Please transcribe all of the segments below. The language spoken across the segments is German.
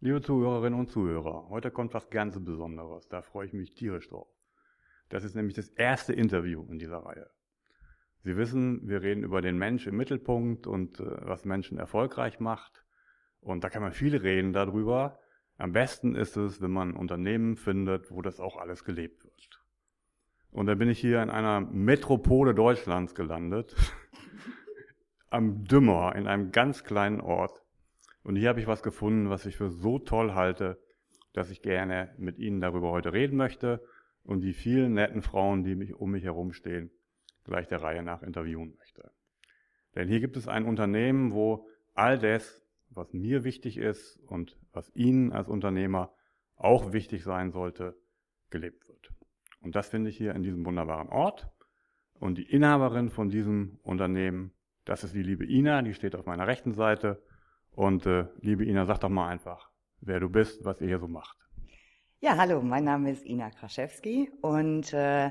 Liebe Zuhörerinnen und Zuhörer, heute kommt was ganz Besonderes. Da freue ich mich tierisch drauf. Das ist nämlich das erste Interview in dieser Reihe. Sie wissen, wir reden über den Mensch im Mittelpunkt und äh, was Menschen erfolgreich macht. Und da kann man viel reden darüber. Am besten ist es, wenn man Unternehmen findet, wo das auch alles gelebt wird. Und da bin ich hier in einer Metropole Deutschlands gelandet, am Dümmer, in einem ganz kleinen Ort. Und hier habe ich was gefunden, was ich für so toll halte, dass ich gerne mit Ihnen darüber heute reden möchte und die vielen netten Frauen, die mich um mich herum stehen, gleich der Reihe nach interviewen möchte. Denn hier gibt es ein Unternehmen, wo all das, was mir wichtig ist und was Ihnen als Unternehmer auch wichtig sein sollte, gelebt wird. Und das finde ich hier in diesem wunderbaren Ort. Und die Inhaberin von diesem Unternehmen, das ist die liebe Ina, die steht auf meiner rechten Seite. Und äh, liebe Ina, sag doch mal einfach, wer du bist, was ihr hier so macht. Ja, hallo, mein Name ist Ina Kraschewski und äh,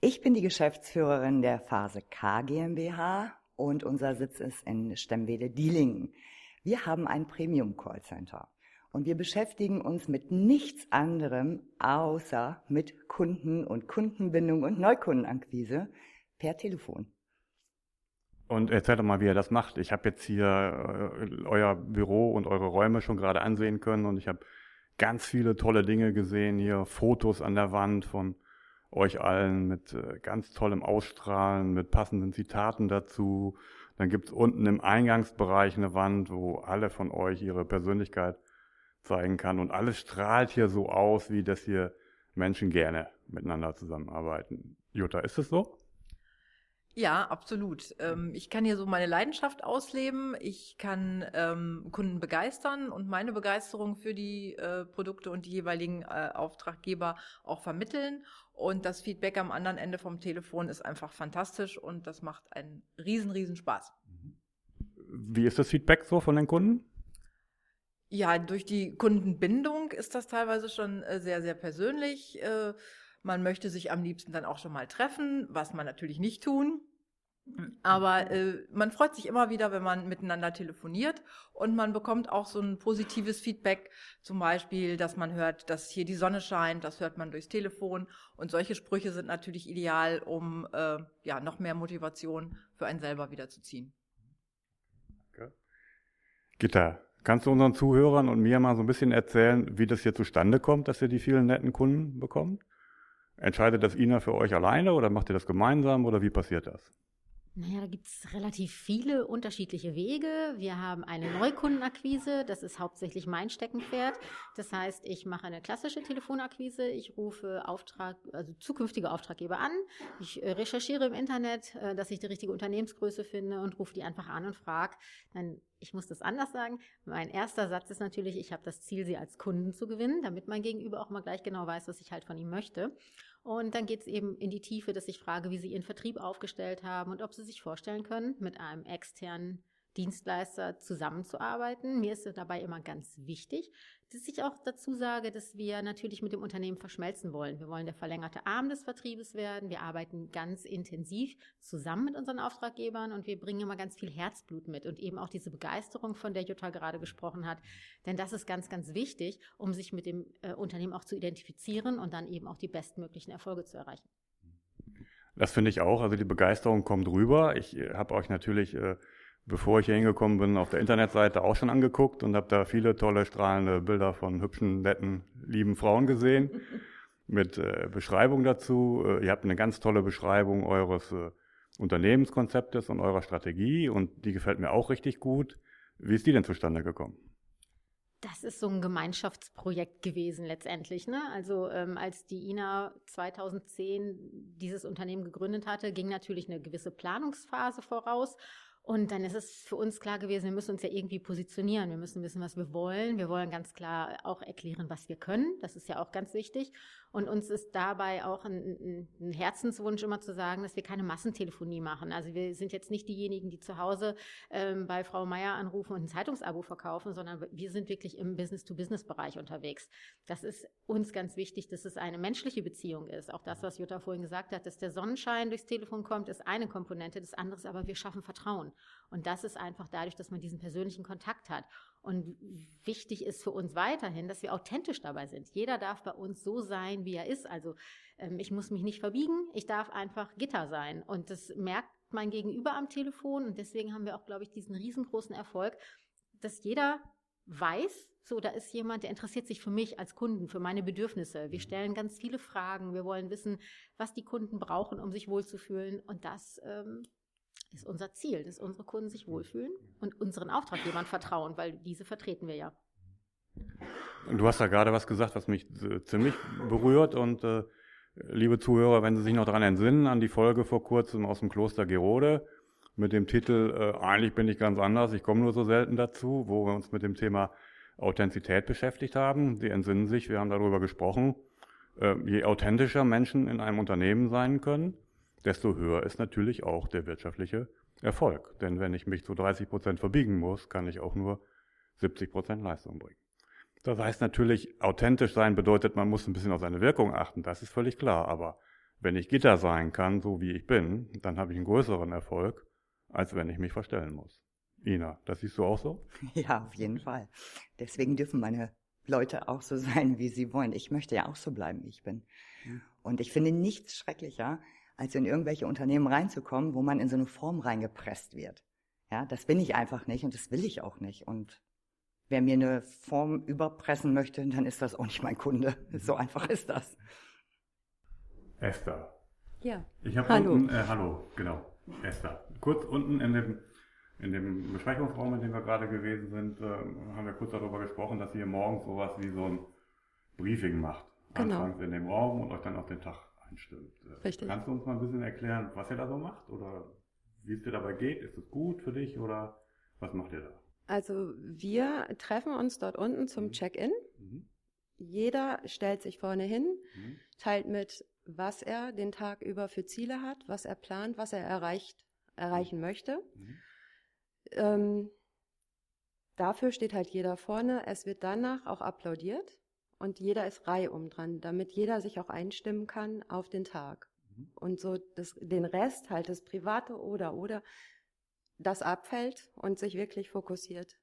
ich bin die Geschäftsführerin der Phase K GmbH und unser Sitz ist in Stemmwede-Dielingen. Wir haben ein Premium Callcenter und wir beschäftigen uns mit nichts anderem außer mit Kunden und Kundenbindung und Neukundenakquise per Telefon. Und erzählt doch mal, wie ihr das macht. Ich habe jetzt hier äh, euer Büro und eure Räume schon gerade ansehen können und ich habe ganz viele tolle Dinge gesehen hier, Fotos an der Wand von euch allen mit äh, ganz tollem Ausstrahlen, mit passenden Zitaten dazu. Dann gibt's unten im Eingangsbereich eine Wand, wo alle von euch ihre Persönlichkeit zeigen kann. Und alles strahlt hier so aus, wie das hier Menschen gerne miteinander zusammenarbeiten. Jutta, ist es so? Ja, absolut. Ähm, ich kann hier so meine Leidenschaft ausleben. Ich kann ähm, Kunden begeistern und meine Begeisterung für die äh, Produkte und die jeweiligen äh, Auftraggeber auch vermitteln. Und das Feedback am anderen Ende vom Telefon ist einfach fantastisch und das macht einen riesen, riesen Spaß. Wie ist das Feedback so von den Kunden? Ja, durch die Kundenbindung ist das teilweise schon äh, sehr, sehr persönlich. Man möchte sich am liebsten dann auch schon mal treffen, was man natürlich nicht tun. Aber äh, man freut sich immer wieder, wenn man miteinander telefoniert und man bekommt auch so ein positives Feedback, zum Beispiel, dass man hört, dass hier die Sonne scheint, das hört man durchs Telefon und solche Sprüche sind natürlich ideal, um äh, ja noch mehr Motivation für einen selber wieder zu ziehen. Okay. Gitta, kannst du unseren Zuhörern und mir mal so ein bisschen erzählen, wie das hier zustande kommt, dass ihr die vielen netten Kunden bekommt? Entscheidet das Ina für euch alleine oder macht ihr das gemeinsam oder wie passiert das? Naja, da gibt es relativ viele unterschiedliche Wege. Wir haben eine Neukundenakquise, das ist hauptsächlich mein Steckenpferd. Das heißt, ich mache eine klassische Telefonakquise, ich rufe Auftrag, also zukünftige Auftraggeber an, ich äh, recherchiere im Internet, äh, dass ich die richtige Unternehmensgröße finde und rufe die einfach an und frage, dann ich muss das anders sagen. Mein erster Satz ist natürlich, ich habe das Ziel, sie als Kunden zu gewinnen, damit mein Gegenüber auch mal gleich genau weiß, was ich halt von ihm möchte. Und dann geht es eben in die Tiefe, dass ich frage, wie sie ihren Vertrieb aufgestellt haben und ob sie sich vorstellen können, mit einem externen Dienstleister zusammenzuarbeiten. Mir ist dabei immer ganz wichtig, dass ich auch dazu sage, dass wir natürlich mit dem Unternehmen verschmelzen wollen. Wir wollen der verlängerte Arm des Vertriebes werden. Wir arbeiten ganz intensiv zusammen mit unseren Auftraggebern und wir bringen immer ganz viel Herzblut mit und eben auch diese Begeisterung, von der Jutta gerade gesprochen hat. Denn das ist ganz, ganz wichtig, um sich mit dem äh, Unternehmen auch zu identifizieren und dann eben auch die bestmöglichen Erfolge zu erreichen. Das finde ich auch. Also die Begeisterung kommt rüber. Ich äh, habe euch natürlich äh, bevor ich hier hingekommen bin, auf der Internetseite auch schon angeguckt und habe da viele tolle, strahlende Bilder von hübschen, netten, lieben Frauen gesehen mit äh, Beschreibung dazu. Äh, ihr habt eine ganz tolle Beschreibung eures äh, Unternehmenskonzeptes und eurer Strategie und die gefällt mir auch richtig gut. Wie ist die denn zustande gekommen? Das ist so ein Gemeinschaftsprojekt gewesen letztendlich. Ne? Also ähm, als die INA 2010 dieses Unternehmen gegründet hatte, ging natürlich eine gewisse Planungsphase voraus. Und dann ist es für uns klar gewesen, wir müssen uns ja irgendwie positionieren. Wir müssen wissen, was wir wollen. Wir wollen ganz klar auch erklären, was wir können. Das ist ja auch ganz wichtig. Und uns ist dabei auch ein, ein, Herzenswunsch immer zu sagen, dass wir keine Massentelefonie machen. Also wir sind jetzt nicht diejenigen, die zu Hause ähm, bei Frau Meier anrufen und ein Zeitungsabo verkaufen, sondern wir sind wirklich im Business-to-Business-Bereich unterwegs. Das ist uns ganz wichtig, dass es eine menschliche Beziehung ist. Auch das, was Jutta vorhin gesagt hat, dass der Sonnenschein durchs Telefon kommt, ist eine Komponente. Das andere ist aber, wir schaffen Vertrauen. Und das ist einfach dadurch, dass man diesen persönlichen Kontakt hat. Und wichtig ist für uns weiterhin, dass wir authentisch dabei sind. Jeder darf bei uns so sein, wie er ist. Also ähm, ich muss mich nicht verbiegen, ich darf einfach Gitter sein. Und das merkt mein Gegenüber am Telefon. Und deswegen haben wir auch, glaube ich, diesen riesengroßen Erfolg, dass jeder weiß, so, da ist jemand, der interessiert sich für mich als Kunden, für meine Bedürfnisse. Wir mhm. stellen ganz viele Fragen. Wir wollen wissen, was die Kunden brauchen, um sich wohlzufühlen. Und das ähm, ist unser Ziel, dass unsere Kunden sich wohlfühlen und unseren Auftraggebern vertrauen, weil diese vertreten wir ja. Du hast da gerade was gesagt, was mich ziemlich berührt und äh, liebe Zuhörer, wenn Sie sich noch daran entsinnen, an die Folge vor kurzem aus dem Kloster Gerode mit dem Titel äh, Eigentlich bin ich ganz anders, ich komme nur so selten dazu, wo wir uns mit dem Thema Authentizität beschäftigt haben. Sie entsinnen sich, wir haben darüber gesprochen, äh, je authentischer Menschen in einem Unternehmen sein können, desto höher ist natürlich auch der wirtschaftliche Erfolg. Denn wenn ich mich zu 30 Prozent verbiegen muss, kann ich auch nur 70 Prozent Leistung bringen. Das heißt natürlich, authentisch sein bedeutet, man muss ein bisschen auf seine Wirkung achten, das ist völlig klar. Aber wenn ich Gitter sein kann, so wie ich bin, dann habe ich einen größeren Erfolg, als wenn ich mich verstellen muss. Ina, das siehst du auch so? Ja, auf jeden Fall. Deswegen dürfen meine Leute auch so sein, wie sie wollen. Ich möchte ja auch so bleiben, wie ich bin. Und ich finde nichts schrecklicher, als in irgendwelche Unternehmen reinzukommen, wo man in so eine Form reingepresst wird. Ja, das bin ich einfach nicht und das will ich auch nicht. Und wer mir eine Form überpressen möchte, dann ist das auch nicht mein Kunde. So einfach ist das. Esther. Ja. Ich habe hallo. Unten, äh, hallo, genau. Esther. Kurz unten in dem, in dem Besprechungsraum, in dem wir gerade gewesen sind, äh, haben wir kurz darüber gesprochen, dass ihr morgens sowas wie so ein Briefing macht. Genau. Anfangs in dem Raum und euch dann auf den Tag einstimmt. Äh, Richtig. Kannst du uns mal ein bisschen erklären, was ihr da so macht oder wie es dir dabei geht? Ist es gut für dich oder was macht ihr da? Also wir treffen uns dort unten zum mhm. Check-in. Mhm. Jeder stellt sich vorne hin, mhm. teilt mit, was er den Tag über für Ziele hat, was er plant, was er erreicht, erreichen mhm. möchte. Mhm. Ähm, dafür steht halt jeder vorne. Es wird danach auch applaudiert und jeder ist reihum dran, damit jeder sich auch einstimmen kann auf den Tag. Mhm. Und so das, den Rest, halt das Private oder oder, das abfällt und sich wirklich fokussiert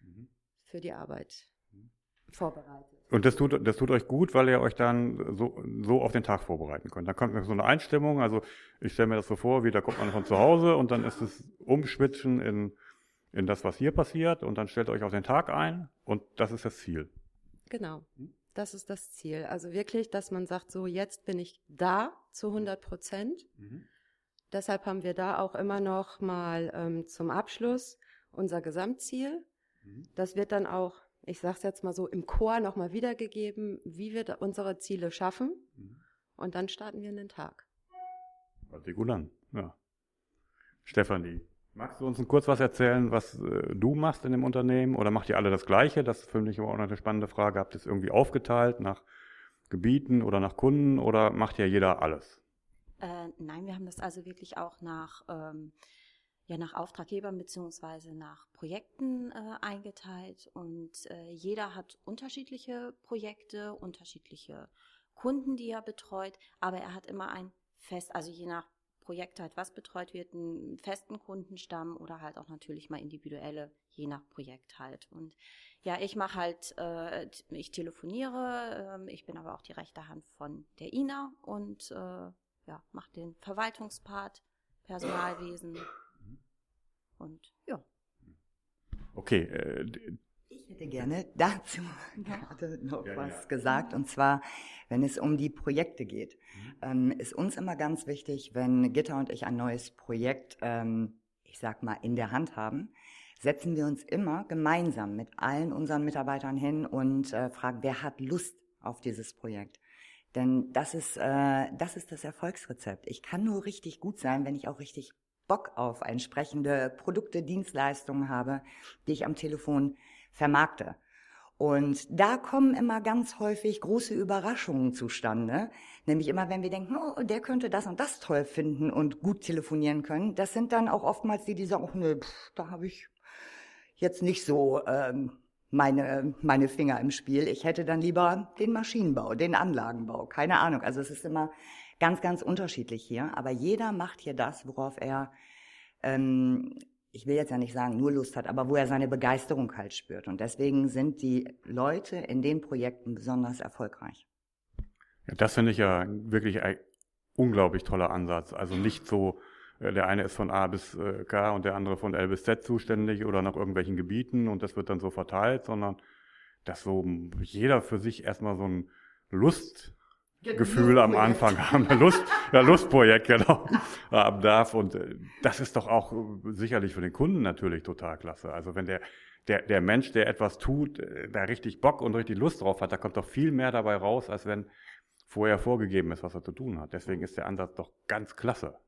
mhm. für die Arbeit mhm. vorbereitet. Und das tut, das tut euch gut, weil ihr euch dann so, so auf den Tag vorbereiten könnt. Da kommt so eine Einstimmung, also ich stelle mir das so vor, wie da kommt man von zu Hause und dann ist es Umschwitchen in, in das, was hier passiert und dann stellt ihr euch auf den Tag ein und das ist das Ziel. Genau. Das ist das Ziel. Also wirklich, dass man sagt, so jetzt bin ich da zu 100 Prozent. Mhm. Deshalb haben wir da auch immer noch mal ähm, zum Abschluss unser Gesamtziel. Mhm. Das wird dann auch, ich sage es jetzt mal so, im Chor noch mal wiedergegeben, wie wir unsere Ziele schaffen. Mhm. Und dann starten wir in den Tag. Hört sich gut an. Ja. Stefanie, Magst du uns kurz was erzählen, was äh, du machst in dem Unternehmen? Oder macht ihr alle das Gleiche? Das ist für mich immer auch eine spannende Frage. Habt ihr es irgendwie aufgeteilt nach Gebieten oder nach Kunden oder macht ja jeder alles? Äh, nein, wir haben das also wirklich auch nach, ähm, ja, nach Auftraggebern beziehungsweise nach Projekten äh, eingeteilt. Und äh, jeder hat unterschiedliche Projekte, unterschiedliche Kunden, die er betreut, aber er hat immer ein Fest, also je nach Projekt halt was betreut wird, einen festen Kundenstamm oder halt auch natürlich mal individuelle, je nach Projekt halt. Und ja, ich mache halt, äh, ich telefoniere, äh, ich bin aber auch die rechte Hand von der Ina und äh, ja, mache den Verwaltungspart, Personalwesen und ja. Okay, äh, ich hätte gerne dazu gerade noch ja, was ja. gesagt. Und zwar, wenn es um die Projekte geht, mhm. ähm, ist uns immer ganz wichtig, wenn Gitta und ich ein neues Projekt, ähm, ich sag mal, in der Hand haben, setzen wir uns immer gemeinsam mit allen unseren Mitarbeitern hin und äh, fragen, wer hat Lust auf dieses Projekt? Denn das ist, äh, das ist das Erfolgsrezept. Ich kann nur richtig gut sein, wenn ich auch richtig Bock auf entsprechende Produkte, Dienstleistungen habe, die ich am Telefon vermarkte. Und da kommen immer ganz häufig große Überraschungen zustande. Nämlich immer, wenn wir denken, oh, der könnte das und das toll finden und gut telefonieren können. Das sind dann auch oftmals die, die sagen, oh, nee, pff, da habe ich jetzt nicht so ähm, meine, meine Finger im Spiel. Ich hätte dann lieber den Maschinenbau, den Anlagenbau, keine Ahnung. Also es ist immer ganz, ganz unterschiedlich hier. Aber jeder macht hier das, worauf er ähm, ich will jetzt ja nicht sagen, nur Lust hat, aber wo er seine Begeisterung halt spürt. Und deswegen sind die Leute in den Projekten besonders erfolgreich. Ja, das finde ich ja wirklich ein unglaublich toller Ansatz. Also nicht so, äh, der eine ist von A bis äh, K und der andere von L bis Z zuständig oder nach irgendwelchen Gebieten und das wird dann so verteilt, sondern dass so jeder für sich erstmal so ein Lust Gefühl am Anfang haben, Lust, ja, Lustprojekt, genau, haben darf. Und äh, das ist doch auch sicherlich für den Kunden natürlich total klasse. Also wenn der, der, der Mensch, der etwas tut, äh, da richtig Bock und richtig Lust drauf hat, da kommt doch viel mehr dabei raus, als wenn vorher vorgegeben ist, was er zu tun hat. Deswegen ist der Ansatz doch ganz klasse.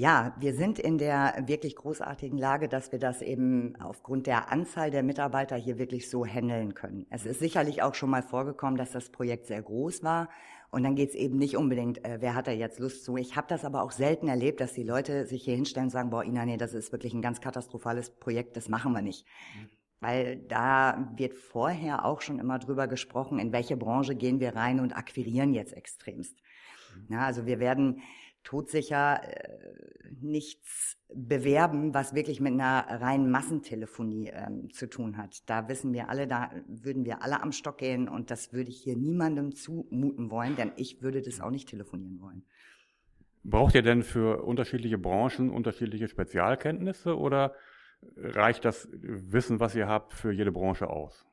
Ja, wir sind in der wirklich großartigen Lage, dass wir das eben aufgrund der Anzahl der Mitarbeiter hier wirklich so handeln können. Es ist sicherlich auch schon mal vorgekommen, dass das Projekt sehr groß war. Und dann geht es eben nicht unbedingt, äh, wer hat da jetzt Lust zu. Ich habe das aber auch selten erlebt, dass die Leute sich hier hinstellen und sagen, boah, Ina, nee, das ist wirklich ein ganz katastrophales Projekt, das machen wir nicht. Mhm. Weil da wird vorher auch schon immer drüber gesprochen, in welche Branche gehen wir rein und akquirieren jetzt extremst. Mhm. Ja, also wir werden todsicher äh, nichts bewerben, was wirklich mit einer reinen Massentelefonie ähm, zu tun hat. Da wissen wir alle, da würden wir alle am Stock gehen und das würde ich hier niemandem zumuten wollen, denn ich würde das auch nicht telefonieren wollen. Braucht ihr denn für unterschiedliche Branchen unterschiedliche Spezialkenntnisse oder reicht das Wissen, was ihr habt, für jede Branche aus?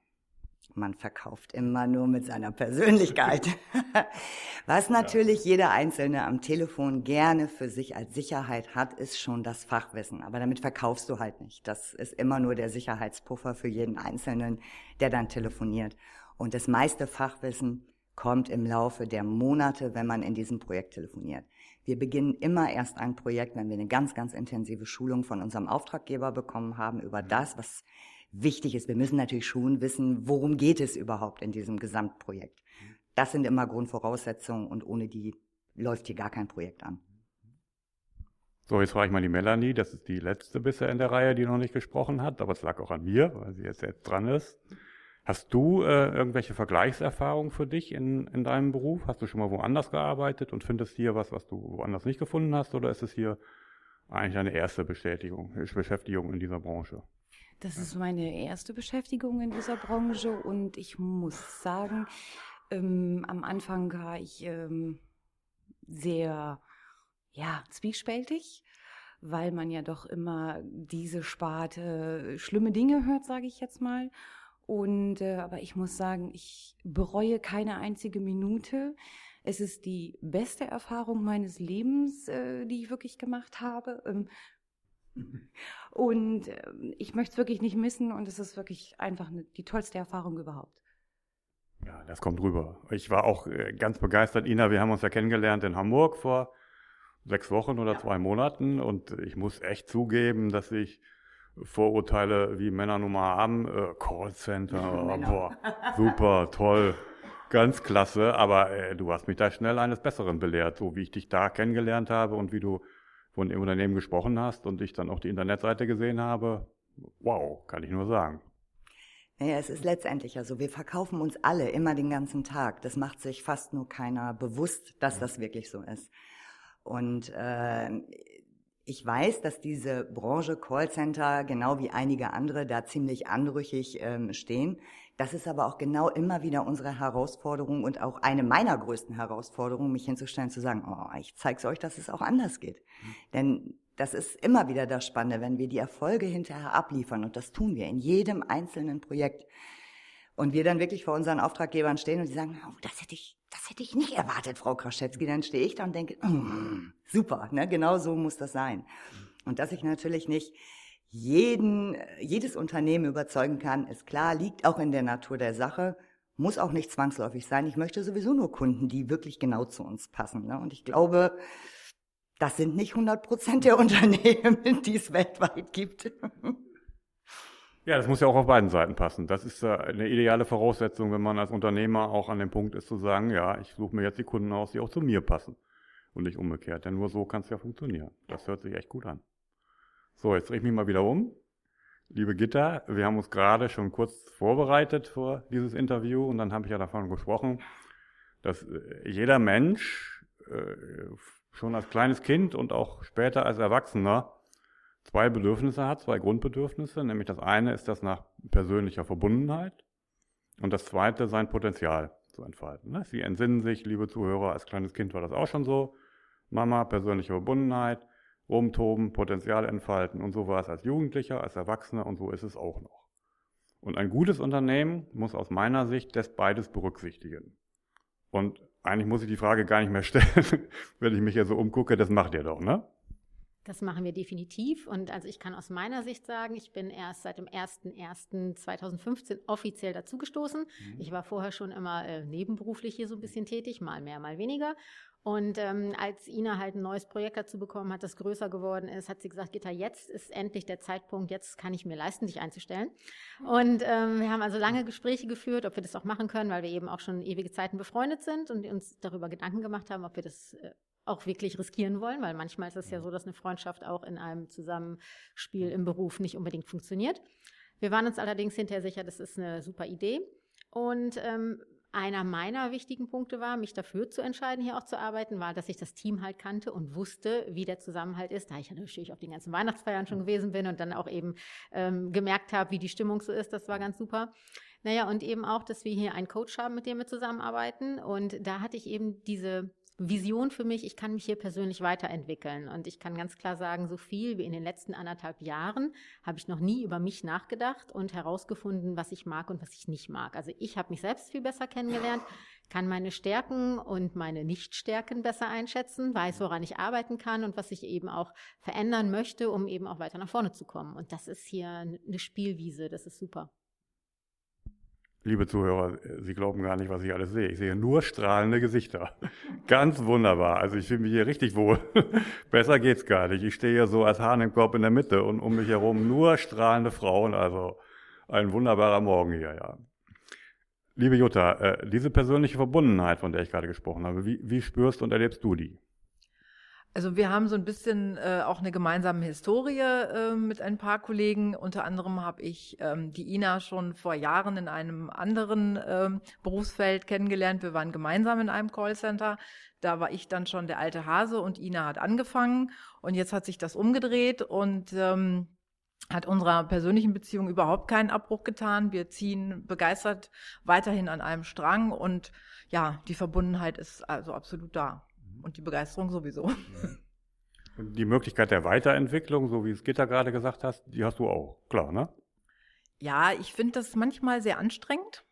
Man verkauft immer nur mit seiner Persönlichkeit. Was natürlich jeder Einzelne am Telefon gerne für sich als Sicherheit hat, ist schon das Fachwissen. Aber damit verkaufst du halt nicht. Das ist immer nur der Sicherheitspuffer für jeden Einzelnen, der dann telefoniert. Und das meiste Fachwissen kommt im Laufe der Monate, wenn man in diesem Projekt telefoniert. Wir beginnen immer erst ein Projekt, wenn wir eine ganz, ganz intensive Schulung von unserem Auftraggeber bekommen haben über das, was wichtig ist. Wir müssen natürlich schon wissen, worum geht es überhaupt in diesem Gesamtprojekt. Das sind immer Grundvoraussetzungen und ohne die läuft hier gar kein Projekt an. So, jetzt frage ich mal die Melanie, das ist die letzte bisher in der Reihe, die noch nicht gesprochen hat, aber es lag auch an mir, weil sie jetzt, jetzt dran ist. Hast du äh, irgendwelche Vergleichserfahrungen für dich in, in deinem Beruf? Hast du schon mal woanders gearbeitet und findest hier was, was du woanders nicht gefunden hast, oder ist es hier eigentlich deine erste Bestätigung, Beschäftigung in dieser Branche? Das ist meine erste Beschäftigung in dieser Branche und ich muss sagen, ähm, am Anfang war ich ähm, sehr, ja, zwiespältig, weil man ja doch immer diese Sparte schlimme Dinge hört, sage ich jetzt mal. Und äh, aber ich muss sagen, ich bereue keine einzige Minute. Es ist die beste Erfahrung meines Lebens, äh, die ich wirklich gemacht habe. Ähm, und äh, ich möchte es wirklich nicht missen und es ist wirklich einfach eine, die tollste Erfahrung überhaupt. Ja, das kommt rüber. Ich war auch äh, ganz begeistert. Ina, wir haben uns ja kennengelernt in Hamburg vor sechs Wochen oder ja. zwei Monaten und ich muss echt zugeben, dass ich Vorurteile wie Männer nun mal haben, äh, Callcenter, oh, boah, super, toll, ganz klasse, aber äh, du hast mich da schnell eines Besseren belehrt, so wie ich dich da kennengelernt habe und wie du von dem Unternehmen gesprochen hast und ich dann auch die Internetseite gesehen habe, wow, kann ich nur sagen. Naja, es ist letztendlich ja so, wir verkaufen uns alle immer den ganzen Tag. Das macht sich fast nur keiner bewusst, dass das wirklich so ist. Und äh, ich weiß, dass diese Branche Callcenter, genau wie einige andere, da ziemlich anrüchig ähm, stehen. Das ist aber auch genau immer wieder unsere Herausforderung und auch eine meiner größten Herausforderungen, mich hinzustellen, zu sagen, oh, ich zeige es euch, dass es auch anders geht. Mhm. Denn das ist immer wieder das Spannende, wenn wir die Erfolge hinterher abliefern. Und das tun wir in jedem einzelnen Projekt. Und wir dann wirklich vor unseren Auftraggebern stehen und die sagen, oh, das hätte ich, das hätte ich nicht erwartet, Frau Kraschewski. Dann stehe ich da und denke, mm, super, ne? genau so muss das sein. Und dass ich natürlich nicht jeden, jedes Unternehmen überzeugen kann, ist klar, liegt auch in der Natur der Sache, muss auch nicht zwangsläufig sein. Ich möchte sowieso nur Kunden, die wirklich genau zu uns passen. Ne? Und ich glaube, das sind nicht 100 Prozent der Unternehmen, die es weltweit gibt. Ja, das muss ja auch auf beiden Seiten passen. Das ist eine ideale Voraussetzung, wenn man als Unternehmer auch an dem Punkt ist zu sagen, ja, ich suche mir jetzt die Kunden aus, die auch zu mir passen und nicht umgekehrt. Denn nur so kann es ja funktionieren. Das hört sich echt gut an. So, jetzt drehe ich mich mal wieder um. Liebe Gitter, wir haben uns gerade schon kurz vorbereitet vor dieses Interview und dann habe ich ja davon gesprochen, dass äh, jeder Mensch äh, schon als kleines Kind und auch später als Erwachsener zwei Bedürfnisse hat, zwei Grundbedürfnisse, nämlich das eine ist das nach persönlicher Verbundenheit und das zweite sein Potenzial zu entfalten. Ne? Sie entsinnen sich, liebe Zuhörer, als kleines Kind war das auch schon so. Mama, persönliche Verbundenheit, rumtoben, Potenzial entfalten und so war es als Jugendlicher, als Erwachsener und so ist es auch noch. Und ein gutes Unternehmen muss aus meiner Sicht das beides berücksichtigen. Und eigentlich muss ich die Frage gar nicht mehr stellen, wenn ich mich hier so umgucke, das macht ihr doch, ne? Das machen wir definitiv. Und also ich kann aus meiner Sicht sagen, ich bin erst seit dem 01.01.2015 offiziell dazugestoßen. Mhm. Ich war vorher schon immer äh, nebenberuflich hier so ein bisschen tätig, mal mehr, mal weniger. Und ähm, als Ina halt ein neues Projekt dazu bekommen hat, das größer geworden ist, hat sie gesagt, Gitta, jetzt ist endlich der Zeitpunkt, jetzt kann ich mir leisten, dich einzustellen. Und ähm, wir haben also lange Gespräche geführt, ob wir das auch machen können, weil wir eben auch schon ewige Zeiten befreundet sind und uns darüber Gedanken gemacht haben, ob wir das äh, auch wirklich riskieren wollen, weil manchmal ist es ja so, dass eine Freundschaft auch in einem Zusammenspiel im Beruf nicht unbedingt funktioniert. Wir waren uns allerdings hinterher sicher, das ist eine super Idee. Und ähm, einer meiner wichtigen Punkte war, mich dafür zu entscheiden, hier auch zu arbeiten, war, dass ich das Team halt kannte und wusste, wie der Zusammenhalt ist, da ich natürlich auf den ganzen Weihnachtsfeiern schon gewesen bin und dann auch eben ähm, gemerkt habe, wie die Stimmung so ist. Das war ganz super. Naja, und eben auch, dass wir hier einen Coach haben, mit dem wir zusammenarbeiten. Und da hatte ich eben diese Vision für mich, ich kann mich hier persönlich weiterentwickeln. Und ich kann ganz klar sagen, so viel wie in den letzten anderthalb Jahren habe ich noch nie über mich nachgedacht und herausgefunden, was ich mag und was ich nicht mag. Also ich habe mich selbst viel besser kennengelernt, kann meine Stärken und meine Nichtstärken besser einschätzen, weiß, woran ich arbeiten kann und was ich eben auch verändern möchte, um eben auch weiter nach vorne zu kommen. Und das ist hier eine Spielwiese, das ist super. Liebe Zuhörer, Sie glauben gar nicht, was ich alles sehe. Ich sehe nur strahlende Gesichter. Ganz wunderbar. Also ich fühle mich hier richtig wohl. Besser geht's gar nicht. Ich stehe hier so als Hahn im Korb in der Mitte und um mich herum nur strahlende Frauen. Also ein wunderbarer Morgen hier, ja. Liebe Jutta, äh, diese persönliche Verbundenheit, von der ich gerade gesprochen habe, wie, wie spürst und erlebst du die? Also wir haben so ein bisschen äh, auch eine gemeinsame Historie äh, mit ein paar Kollegen. Unter anderem habe ich ähm, die Ina schon vor Jahren in einem anderen ähm, Berufsfeld kennengelernt. Wir waren gemeinsam in einem Callcenter. Da war ich dann schon der alte Hase und Ina hat angefangen. Und jetzt hat sich das umgedreht und ähm, hat unserer persönlichen Beziehung überhaupt keinen Abbruch getan. Wir ziehen begeistert weiterhin an einem Strang und ja, die Verbundenheit ist also absolut da und die Begeisterung sowieso. Die Möglichkeit der Weiterentwicklung, so wie es Gitter gerade gesagt hast, die hast du auch, klar, ne? Ja, ich finde das manchmal sehr anstrengend,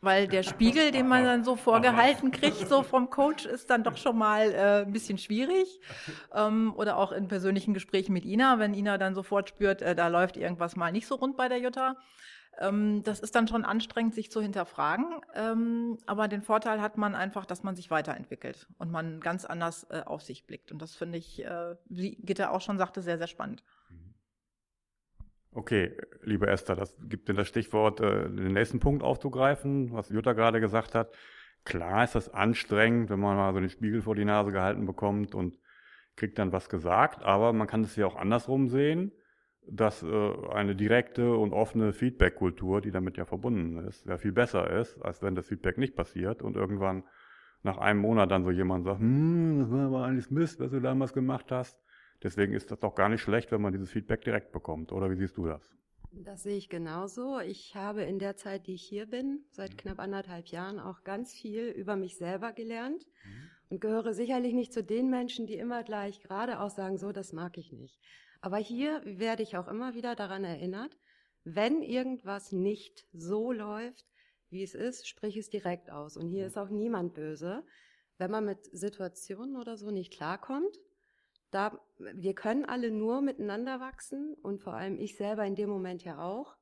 weil der Spiegel, den man dann so vorgehalten kriegt, so vom Coach, ist dann doch schon mal äh, ein bisschen schwierig. Ähm, oder auch in persönlichen Gesprächen mit Ina, wenn Ina dann sofort spürt, äh, da läuft irgendwas mal nicht so rund bei der Jutta. Ähm, das ist dann schon anstrengend, sich zu hinterfragen. Ähm, aber den Vorteil hat man einfach, dass man sich weiterentwickelt und man ganz anders äh, auf sich blickt. Und das finde ich, äh, wie Gitta auch schon sagte, sehr, sehr spannend. Okay, liebe Esther, das gibt dir das Stichwort, äh, den nächsten Punkt aufzugreifen, was Jutta gerade gesagt hat. Klar ist das anstrengend, wenn man mal so den Spiegel vor die Nase gehalten bekommt und kriegt dann was gesagt, aber man kann es ja auch andersrum sehen dass äh, eine direkte und offene Feedback-Kultur, die damit ja verbunden ist, ja viel besser ist, als wenn das Feedback nicht passiert und irgendwann nach einem Monat dann so jemand sagt, hm, das war aber alles Mist, was du damals gemacht hast. Deswegen ist das doch gar nicht schlecht, wenn man dieses Feedback direkt bekommt. Oder wie siehst du das? Das sehe ich genauso. Ich habe in der Zeit, die ich hier bin, seit knapp anderthalb Jahren, auch ganz viel über mich selber gelernt mhm. und gehöre sicherlich nicht zu den Menschen, die immer gleich geradeaus sagen, so, das mag ich nicht. Aber hier werde ich auch immer wieder daran erinnert, wenn irgendwas nicht so läuft, wie es ist, sprich es direkt aus. Und hier ist auch niemand böse. Wenn man mit Situationen oder so nicht klarkommt, da, wir können alle nur miteinander wachsen und vor allem ich selber in dem Moment ja auch,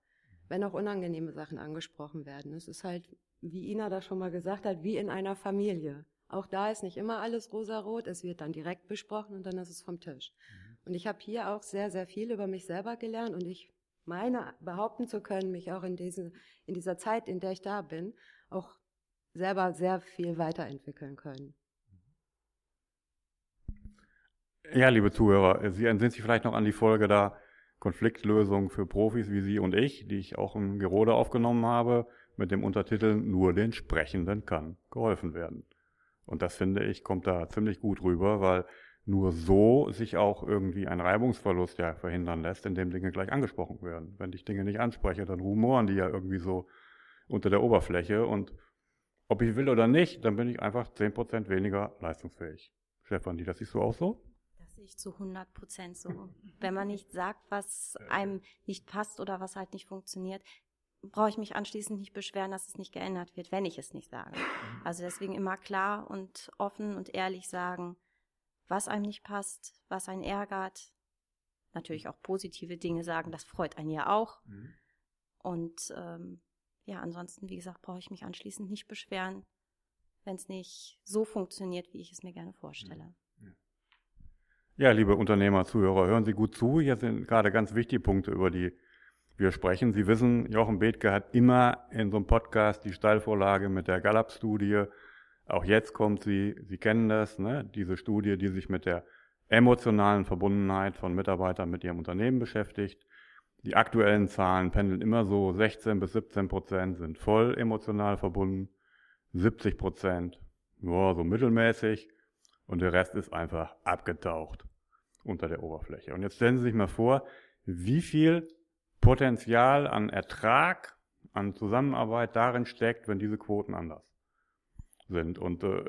wenn auch unangenehme Sachen angesprochen werden. Es ist halt, wie Ina da schon mal gesagt hat, wie in einer Familie. Auch da ist nicht immer alles rosarot, es wird dann direkt besprochen und dann ist es vom Tisch. Mhm. Und ich habe hier auch sehr, sehr viel über mich selber gelernt und ich meine behaupten zu können, mich auch in, diese, in dieser Zeit, in der ich da bin, auch selber sehr viel weiterentwickeln können. Ja, liebe Zuhörer, Sie entsinnen sich vielleicht noch an die Folge da Konfliktlösung für Profis wie Sie und ich, die ich auch im Gerode aufgenommen habe, mit dem Untertitel Nur den Sprechenden kann geholfen werden. Und das finde ich, kommt da ziemlich gut rüber, weil nur so sich auch irgendwie ein Reibungsverlust ja verhindern lässt, indem Dinge gleich angesprochen werden. Wenn ich Dinge nicht anspreche, dann rumoren die ja irgendwie so unter der Oberfläche und ob ich will oder nicht, dann bin ich einfach 10% weniger leistungsfähig. Stefanie, das siehst du auch so? Das sehe ich zu 100% so. Wenn man nicht sagt, was einem nicht passt oder was halt nicht funktioniert, brauche ich mich anschließend nicht beschweren, dass es nicht geändert wird, wenn ich es nicht sage. Also deswegen immer klar und offen und ehrlich sagen, was einem nicht passt, was einen ärgert. Natürlich auch positive Dinge sagen, das freut einen ja auch. Mhm. Und ähm, ja, ansonsten, wie gesagt, brauche ich mich anschließend nicht beschweren, wenn es nicht so funktioniert, wie ich es mir gerne vorstelle. Ja, liebe Unternehmer, Zuhörer, hören Sie gut zu. Hier sind gerade ganz wichtige Punkte, über die wir sprechen. Sie wissen, Jochen Bethke hat immer in so einem Podcast die Steilvorlage mit der Gallup-Studie auch jetzt kommt sie, Sie kennen das, ne? diese Studie, die sich mit der emotionalen Verbundenheit von Mitarbeitern mit ihrem Unternehmen beschäftigt. Die aktuellen Zahlen pendeln immer so, 16 bis 17 Prozent sind voll emotional verbunden, 70 Prozent, ja, so mittelmäßig und der Rest ist einfach abgetaucht unter der Oberfläche. Und jetzt stellen Sie sich mal vor, wie viel Potenzial an Ertrag, an Zusammenarbeit darin steckt, wenn diese Quoten anders sind. Und äh,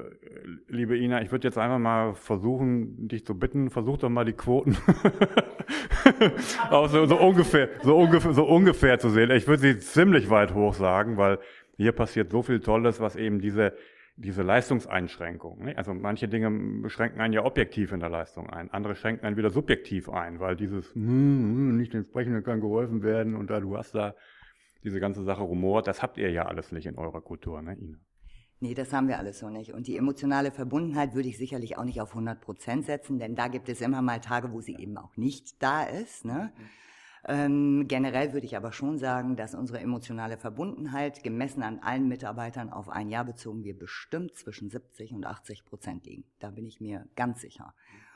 liebe Ina, ich würde jetzt einfach mal versuchen, dich zu bitten, versuch doch mal die Quoten so, so, ungefähr, so ungefähr, so ungefähr zu sehen. Ich würde sie ziemlich weit hoch sagen, weil hier passiert so viel Tolles, was eben diese diese Leistungseinschränkung. Ne? Also manche Dinge beschränken einen ja objektiv in der Leistung ein, andere schränken einen wieder subjektiv ein, weil dieses hm, hm, nicht entsprechende kann geholfen werden und da du hast da diese ganze Sache rumort, das habt ihr ja alles nicht in eurer Kultur, ne, Ina? Nee, das haben wir alles so nicht. Und die emotionale Verbundenheit würde ich sicherlich auch nicht auf 100 Prozent setzen, denn da gibt es immer mal Tage, wo sie eben auch nicht da ist. Ne? Ähm, generell würde ich aber schon sagen, dass unsere emotionale Verbundenheit gemessen an allen Mitarbeitern auf ein Jahr bezogen wir bestimmt zwischen 70 und 80 Prozent liegen. Da bin ich mir ganz sicher.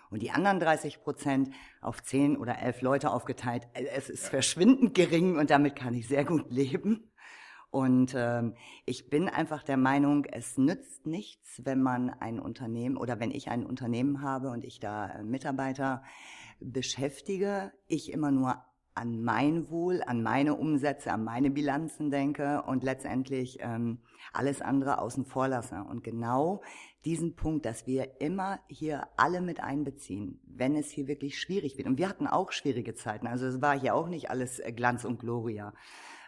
Und die anderen 30 Prozent auf 10 oder 11 Leute aufgeteilt, äh, es ist verschwindend gering und damit kann ich sehr gut leben. Und ähm, ich bin einfach der Meinung, es nützt nichts, wenn man ein Unternehmen oder wenn ich ein Unternehmen habe und ich da äh, Mitarbeiter beschäftige, ich immer nur an mein Wohl, an meine Umsätze, an meine Bilanzen denke und letztendlich ähm, alles andere außen vor lasse. Und genau diesen Punkt, dass wir immer hier alle mit einbeziehen, wenn es hier wirklich schwierig wird. Und wir hatten auch schwierige Zeiten. Also es war hier auch nicht alles äh, Glanz und Gloria.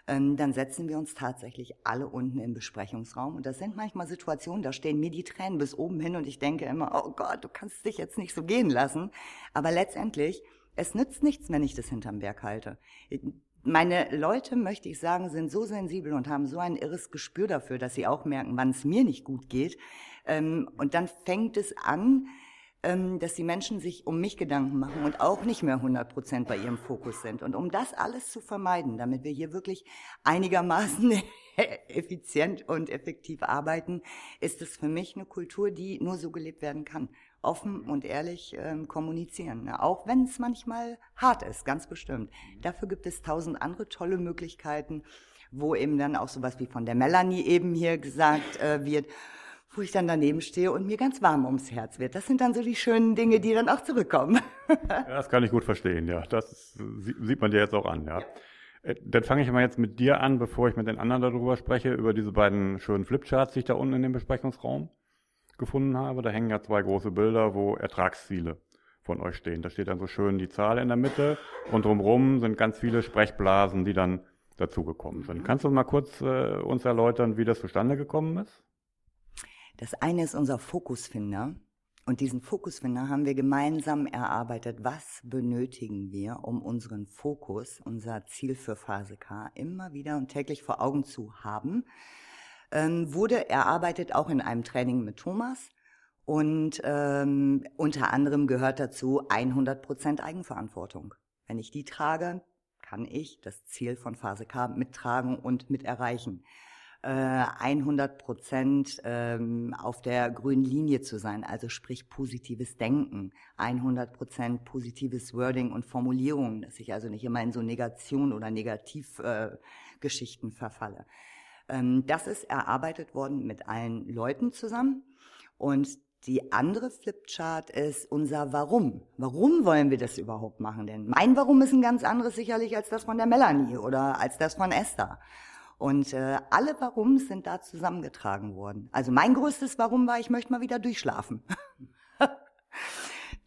Ähm, dann setzen wir uns tatsächlich alle unten im Besprechungsraum. Und das sind manchmal Situationen, da stehen mir die Tränen bis oben hin und ich denke immer, oh Gott, du kannst dich jetzt nicht so gehen lassen. Aber letztendlich, es nützt nichts, wenn ich das hinterm Berg halte. Meine Leute, möchte ich sagen, sind so sensibel und haben so ein irres Gespür dafür, dass sie auch merken, wann es mir nicht gut geht. Ähm, und dann fängt es an, dass die Menschen sich um mich Gedanken machen und auch nicht mehr 100 Prozent bei ihrem Fokus sind. Und um das alles zu vermeiden, damit wir hier wirklich einigermaßen effizient und effektiv arbeiten, ist es für mich eine Kultur, die nur so gelebt werden kann. Offen und ehrlich ähm, kommunizieren. Ne? Auch wenn es manchmal hart ist, ganz bestimmt. Dafür gibt es tausend andere tolle Möglichkeiten, wo eben dann auch sowas wie von der Melanie eben hier gesagt äh, wird wo ich dann daneben stehe und mir ganz warm ums Herz wird. Das sind dann so die schönen Dinge, die dann auch zurückkommen. ja, das kann ich gut verstehen, ja. Das sieht man dir jetzt auch an, ja. ja. Äh, dann fange ich mal jetzt mit dir an, bevor ich mit den anderen darüber spreche, über diese beiden schönen Flipcharts, die ich da unten in dem Besprechungsraum gefunden habe. Da hängen ja zwei große Bilder, wo Ertragsziele von euch stehen. Da steht dann so schön die Zahl in der Mitte und drumherum sind ganz viele Sprechblasen, die dann dazugekommen sind. Kannst du mal kurz äh, uns erläutern, wie das zustande gekommen ist? Das eine ist unser Fokusfinder. Und diesen Fokusfinder haben wir gemeinsam erarbeitet. Was benötigen wir, um unseren Fokus, unser Ziel für Phase K immer wieder und täglich vor Augen zu haben? Ähm, wurde erarbeitet auch in einem Training mit Thomas. Und ähm, unter anderem gehört dazu 100% Eigenverantwortung. Wenn ich die trage, kann ich das Ziel von Phase K mittragen und mit erreichen. 100 äh, Prozent ähm, auf der grünen Linie zu sein, also sprich positives Denken, 100 Prozent positives Wording und Formulierungen, dass ich also nicht immer in so Negation oder Negativgeschichten äh, verfalle. Ähm, das ist erarbeitet worden mit allen Leuten zusammen und die andere Flipchart ist unser Warum. Warum wollen wir das überhaupt machen? Denn mein Warum ist ein ganz anderes sicherlich als das von der Melanie oder als das von Esther. Und äh, alle Warums sind da zusammengetragen worden. Also mein größtes Warum war, ich möchte mal wieder durchschlafen.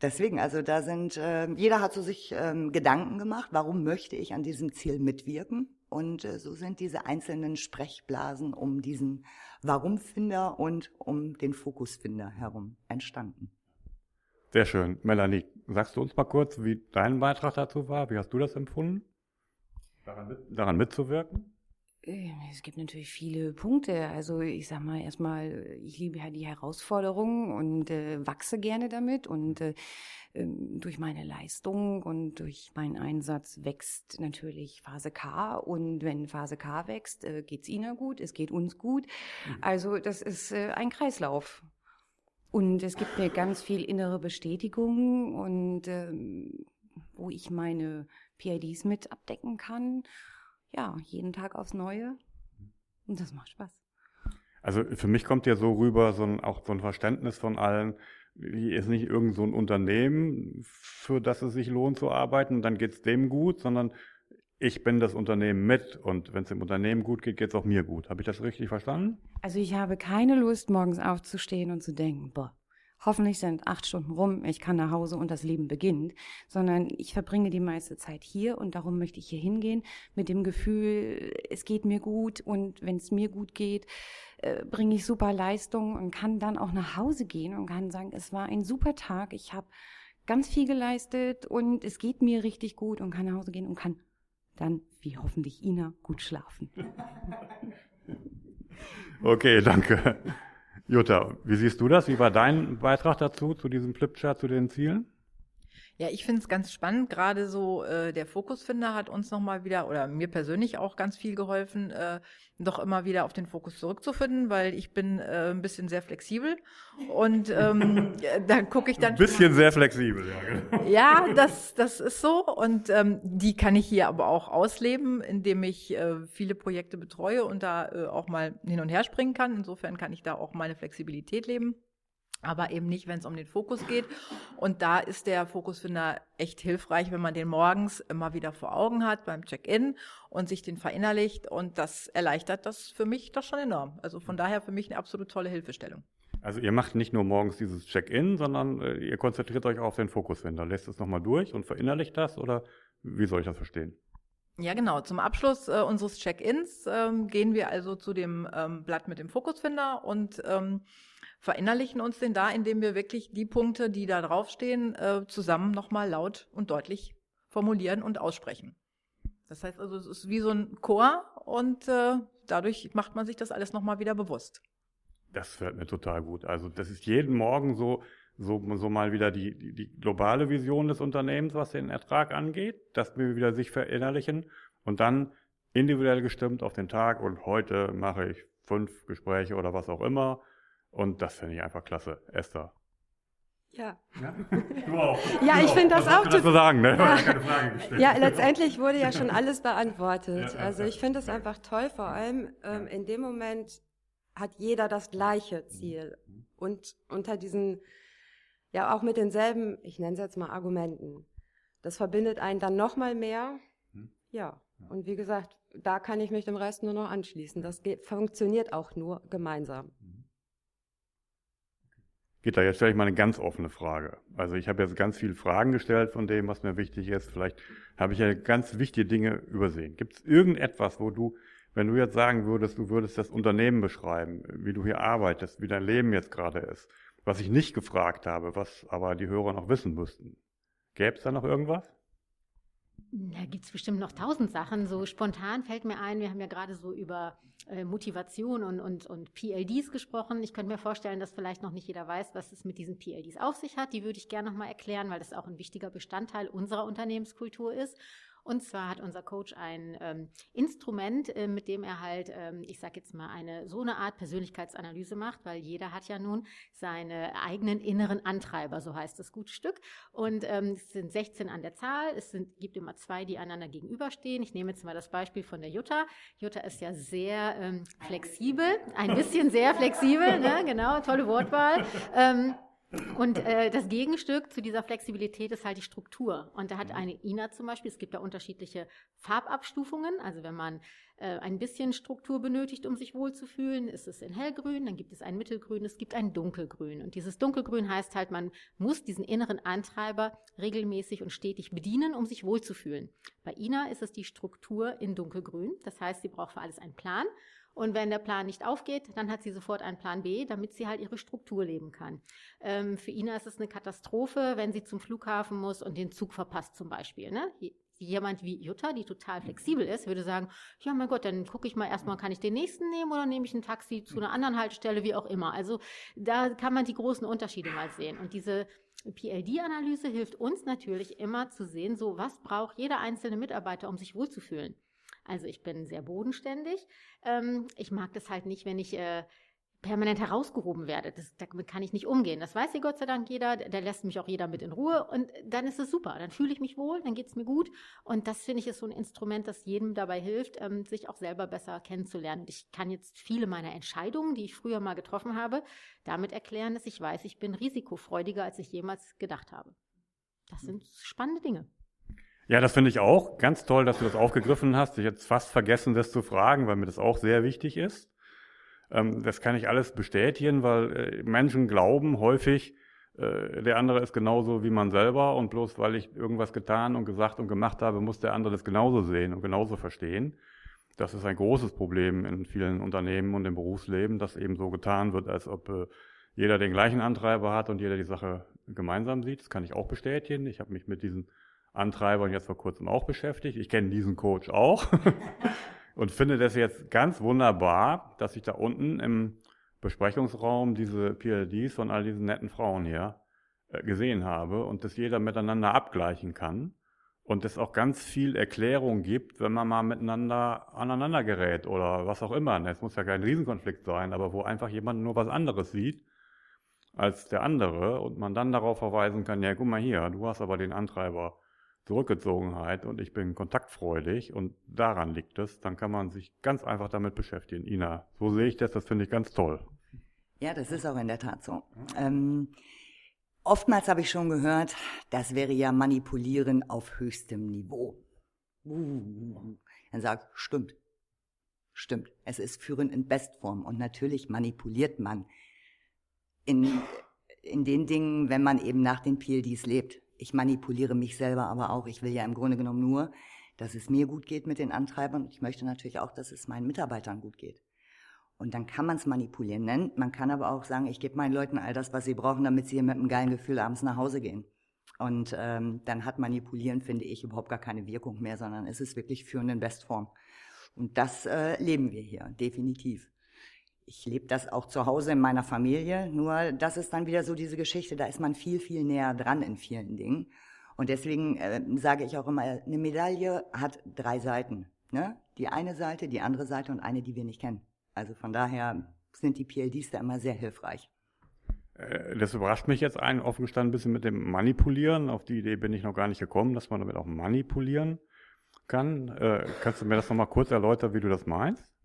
Deswegen, also da sind, äh, jeder hat so sich ähm, Gedanken gemacht, warum möchte ich an diesem Ziel mitwirken? Und äh, so sind diese einzelnen Sprechblasen um diesen Warumfinder und um den Fokusfinder herum entstanden. Sehr schön. Melanie, sagst du uns mal kurz, wie dein Beitrag dazu war? Wie hast du das empfunden, daran, mit, daran mitzuwirken? Ähm, es gibt natürlich viele Punkte. Also ich sag mal erstmal, ich liebe ja die Herausforderungen und äh, wachse gerne damit und äh, ähm, durch meine Leistung und durch meinen Einsatz wächst natürlich Phase K und wenn Phase K wächst, äh, geht's Ihnen gut, es geht uns gut. Mhm. Also das ist äh, ein Kreislauf. Und es gibt mir ganz viel innere Bestätigung und ähm, wo ich meine PIDs mit abdecken kann ja, jeden Tag aufs Neue. Und das macht Spaß. Also für mich kommt ja so rüber, so ein, auch so ein Verständnis von allen, hier ist nicht irgend so ein Unternehmen, für das es sich lohnt zu arbeiten, dann geht's dem gut, sondern ich bin das Unternehmen mit und wenn es dem Unternehmen gut geht, geht's auch mir gut. Habe ich das richtig verstanden? Also ich habe keine Lust, morgens aufzustehen und zu denken, boah, hoffentlich sind acht Stunden rum, ich kann nach Hause und das Leben beginnt, sondern ich verbringe die meiste Zeit hier und darum möchte ich hier hingehen mit dem Gefühl, es geht mir gut und wenn es mir gut geht, äh, bringe ich super Leistung und kann dann auch nach Hause gehen und kann sagen, es war ein super Tag, ich habe ganz viel geleistet und es geht mir richtig gut und kann nach Hause gehen und kann dann, wie hoffentlich Ina, gut schlafen. Okay, danke. Jutta, wie siehst du das? Wie war dein Beitrag dazu, zu diesem Flipchart, zu den Zielen? Ja, ich finde es ganz spannend. Gerade so äh, der Fokusfinder hat uns nochmal wieder oder mir persönlich auch ganz viel geholfen, äh, doch immer wieder auf den Fokus zurückzufinden, weil ich bin äh, ein bisschen sehr flexibel und ähm, da gucke ich dann. Ein bisschen sehr flexibel, ja. Genau. Ja, das das ist so und ähm, die kann ich hier aber auch ausleben, indem ich äh, viele Projekte betreue und da äh, auch mal hin und her springen kann. Insofern kann ich da auch meine Flexibilität leben aber eben nicht, wenn es um den Fokus geht. Und da ist der Fokusfinder echt hilfreich, wenn man den morgens immer wieder vor Augen hat beim Check-in und sich den verinnerlicht. Und das erleichtert das für mich doch schon enorm. Also von daher für mich eine absolut tolle Hilfestellung. Also ihr macht nicht nur morgens dieses Check-in, sondern äh, ihr konzentriert euch auf den Fokusfinder. Lässt es nochmal durch und verinnerlicht das oder wie soll ich das verstehen? Ja, genau. Zum Abschluss äh, unseres Check-ins ähm, gehen wir also zu dem ähm, Blatt mit dem Fokusfinder und ähm, verinnerlichen uns den da, indem wir wirklich die Punkte, die da draufstehen, äh, zusammen nochmal laut und deutlich formulieren und aussprechen. Das heißt also, es ist wie so ein Chor und äh, dadurch macht man sich das alles nochmal wieder bewusst. Das fällt mir total gut. Also das ist jeden Morgen so, so, so mal wieder die, die, die globale Vision des Unternehmens, was den Ertrag angeht, dass wir wieder sich verinnerlichen und dann individuell gestimmt auf den Tag und heute mache ich fünf Gespräche oder was auch immer und das finde ich einfach klasse. Esther. Ja. Ja, du auch. ja ich finde das auch. Das zu sagen, ne? Ja. ja, letztendlich wurde ja schon alles beantwortet. Ja, also ich finde es einfach toll, vor allem ähm, in dem Moment hat jeder das gleiche Ziel. Und unter diesen, ja auch mit denselben, ich nenne es jetzt mal Argumenten. Das verbindet einen dann nochmal mehr. Hm. Ja. Und wie gesagt, da kann ich mich dem Rest nur noch anschließen. Das geht, funktioniert auch nur gemeinsam. Gitta, jetzt stelle ich mal eine ganz offene Frage. Also ich habe jetzt ganz viele Fragen gestellt von dem, was mir wichtig ist. Vielleicht habe ich ja ganz wichtige Dinge übersehen. Gibt es irgendetwas, wo du, wenn du jetzt sagen würdest, du würdest das Unternehmen beschreiben, wie du hier arbeitest, wie dein Leben jetzt gerade ist, was ich nicht gefragt habe, was aber die Hörer noch wissen müssten? Gäbe es da noch irgendwas? Da gibt es bestimmt noch tausend Sachen. So spontan fällt mir ein, wir haben ja gerade so über äh, Motivation und, und, und PLDs gesprochen. Ich könnte mir vorstellen, dass vielleicht noch nicht jeder weiß, was es mit diesen PLDs auf sich hat. Die würde ich gerne nochmal erklären, weil das auch ein wichtiger Bestandteil unserer Unternehmenskultur ist. Und zwar hat unser Coach ein ähm, Instrument, äh, mit dem er halt, ähm, ich sag jetzt mal, eine so eine Art Persönlichkeitsanalyse macht, weil jeder hat ja nun seine eigenen inneren Antreiber, so heißt das gute Stück. Und ähm, es sind 16 an der Zahl. Es sind, gibt immer zwei, die einander gegenüberstehen. Ich nehme jetzt mal das Beispiel von der Jutta. Jutta ist ja sehr ähm, flexibel, ein bisschen sehr flexibel, ne? genau, tolle Wortwahl. Ähm, Und äh, das Gegenstück zu dieser Flexibilität ist halt die Struktur. Und da hat eine INA zum Beispiel, es gibt da unterschiedliche Farbabstufungen. Also wenn man äh, ein bisschen Struktur benötigt, um sich wohlzufühlen, ist es in hellgrün, dann gibt es ein mittelgrün, es gibt ein dunkelgrün. Und dieses dunkelgrün heißt halt, man muss diesen inneren Antreiber regelmäßig und stetig bedienen, um sich wohlzufühlen. Bei INA ist es die Struktur in dunkelgrün. Das heißt, sie braucht für alles einen Plan. Und wenn der Plan nicht aufgeht, dann hat sie sofort einen Plan B, damit sie halt ihre Struktur leben kann. Ähm, für Ina ist es eine Katastrophe, wenn sie zum Flughafen muss und den Zug verpasst zum Beispiel. Ne? Jemand wie Jutta, die total flexibel ist, würde sagen, ja mein Gott, dann gucke ich mal erstmal, kann ich den nächsten nehmen oder nehme ich ein Taxi zu einer anderen Haltestelle, wie auch immer. Also da kann man die großen Unterschiede mal sehen. Und diese PLD-Analyse hilft uns natürlich immer zu sehen, so was braucht jeder einzelne Mitarbeiter, um sich wohlzufühlen. Also ich bin sehr bodenständig. Ähm, ich mag das halt nicht, wenn ich äh, permanent herausgehoben werde. Das, damit kann ich nicht umgehen. Das weiß ja Gott sei Dank jeder. Der lässt mich auch jeder mit in Ruhe. Und dann ist es super. Dann fühle ich mich wohl, dann geht es mir gut. Und das finde ich ist so ein Instrument, das jedem dabei hilft, ähm, sich auch selber besser kennenzulernen. Und ich kann jetzt viele meiner Entscheidungen, die ich früher mal getroffen habe, damit erklären, dass ich weiß, ich bin risikofreudiger, als ich jemals gedacht habe. Das sind spannende Dinge. Ja, das finde ich auch ganz toll, dass du das aufgegriffen hast. Ich hätte fast vergessen, das zu fragen, weil mir das auch sehr wichtig ist. Ähm, das kann ich alles bestätigen, weil äh, Menschen glauben häufig, äh, der andere ist genauso wie man selber und bloß weil ich irgendwas getan und gesagt und gemacht habe, muss der andere das genauso sehen und genauso verstehen. Das ist ein großes Problem in vielen Unternehmen und im Berufsleben, dass eben so getan wird, als ob äh, jeder den gleichen Antreiber hat und jeder die Sache gemeinsam sieht. Das kann ich auch bestätigen. Ich habe mich mit diesen Antreibern jetzt vor kurzem auch beschäftigt. Ich kenne diesen Coach auch und finde das jetzt ganz wunderbar, dass ich da unten im Besprechungsraum diese PLDs von all diesen netten Frauen hier äh, gesehen habe und dass jeder miteinander abgleichen kann und es auch ganz viel Erklärung gibt, wenn man mal miteinander aneinander gerät oder was auch immer. Es muss ja kein Riesenkonflikt sein, aber wo einfach jemand nur was anderes sieht als der andere und man dann darauf verweisen kann, ja, guck mal hier, du hast aber den Antreiber Zurückgezogenheit und ich bin kontaktfreudig und daran liegt es, dann kann man sich ganz einfach damit beschäftigen. Ina, so sehe ich das, das finde ich ganz toll. Ja, das ist auch in der Tat so. Ähm, oftmals habe ich schon gehört, das wäre ja Manipulieren auf höchstem Niveau. Uh, dann sagt, stimmt. Stimmt. Es ist Führen in Bestform und natürlich manipuliert man in, in den Dingen, wenn man eben nach den PLDs lebt ich manipuliere mich selber aber auch. Ich will ja im Grunde genommen nur, dass es mir gut geht mit den Antreibern. Ich möchte natürlich auch, dass es meinen Mitarbeitern gut geht. Und dann kann man es manipulieren nennen. Man kann aber auch sagen, ich gebe meinen Leuten all das, was sie brauchen, damit sie mit einem geilen Gefühl abends nach Hause gehen. Und ähm, dann hat Manipulieren, finde ich, überhaupt gar keine Wirkung mehr, sondern es ist wirklich führend in Bestform. Und das äh, leben wir hier, definitiv ich lebe das auch zu Hause in meiner Familie, nur das ist dann wieder so diese Geschichte, da ist man viel, viel näher dran in vielen Dingen. Und deswegen äh, sage ich auch immer, eine Medaille hat drei Seiten. Ne? Die eine Seite, die andere Seite und eine, die wir nicht kennen. Also von daher sind die PLDs da immer sehr hilfreich. Äh, das überrascht mich jetzt ein, offen gestanden, ein bisschen mit dem Manipulieren. Auf die Idee bin ich noch gar nicht gekommen, dass man damit auch manipulieren kann. Äh, kannst du mir das nochmal kurz erläutern, wie du das meinst?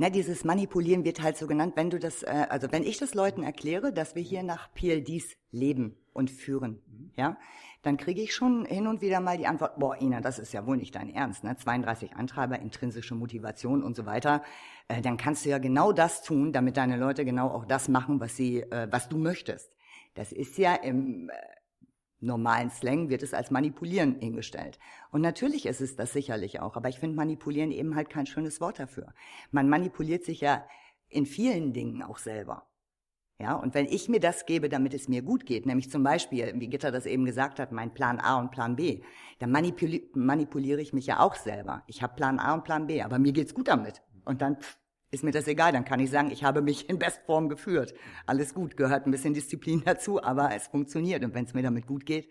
Na, dieses Manipulieren wird halt so genannt, wenn du das, äh, also wenn ich das Leuten erkläre, dass wir hier nach PLDs leben und führen, mhm. ja, dann kriege ich schon hin und wieder mal die Antwort, boah, Ina, das ist ja wohl nicht dein Ernst, ne? 32 Antreiber, intrinsische Motivation und so weiter. Äh, dann kannst du ja genau das tun, damit deine Leute genau auch das machen, was sie, äh, was du möchtest. Das ist ja im äh, normalen Slang wird es als manipulieren hingestellt. Und natürlich ist es das sicherlich auch, aber ich finde manipulieren eben halt kein schönes Wort dafür. Man manipuliert sich ja in vielen Dingen auch selber. Ja, und wenn ich mir das gebe, damit es mir gut geht, nämlich zum Beispiel, wie Gitter das eben gesagt hat, mein Plan A und Plan B, dann manipuli manipuliere ich mich ja auch selber. Ich habe Plan A und Plan B, aber mir geht's gut damit. Und dann pff, ist mir das egal. Dann kann ich sagen, ich habe mich in Bestform geführt. Alles gut, gehört ein bisschen Disziplin dazu, aber es funktioniert. Und wenn es mir damit gut geht,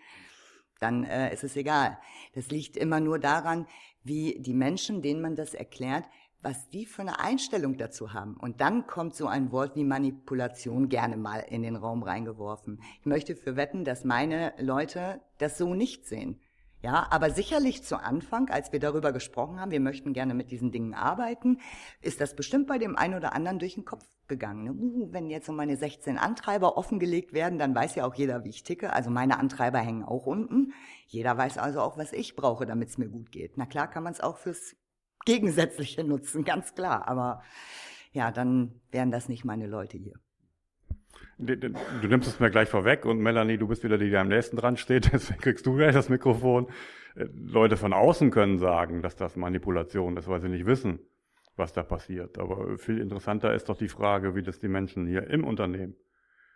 dann äh, ist es egal. Das liegt immer nur daran, wie die Menschen, denen man das erklärt, was die für eine Einstellung dazu haben. Und dann kommt so ein Wort wie Manipulation gerne mal in den Raum reingeworfen. Ich möchte für wetten, dass meine Leute das so nicht sehen. Ja, aber sicherlich zu Anfang, als wir darüber gesprochen haben, wir möchten gerne mit diesen Dingen arbeiten, ist das bestimmt bei dem einen oder anderen durch den Kopf gegangen. Ne? Uh, wenn jetzt so meine 16 Antreiber offengelegt werden, dann weiß ja auch jeder, wie ich ticke. Also meine Antreiber hängen auch unten. Jeder weiß also auch, was ich brauche, damit es mir gut geht. Na klar kann man es auch fürs Gegensätzliche nutzen, ganz klar. Aber ja, dann wären das nicht meine Leute hier. Du nimmst es mir gleich vorweg und Melanie, du bist wieder die, die am nächsten dran steht, deswegen kriegst du gleich das Mikrofon. Äh, Leute von außen können sagen, dass das Manipulation ist, weil sie nicht wissen, was da passiert. Aber viel interessanter ist doch die Frage, wie das die Menschen hier im Unternehmen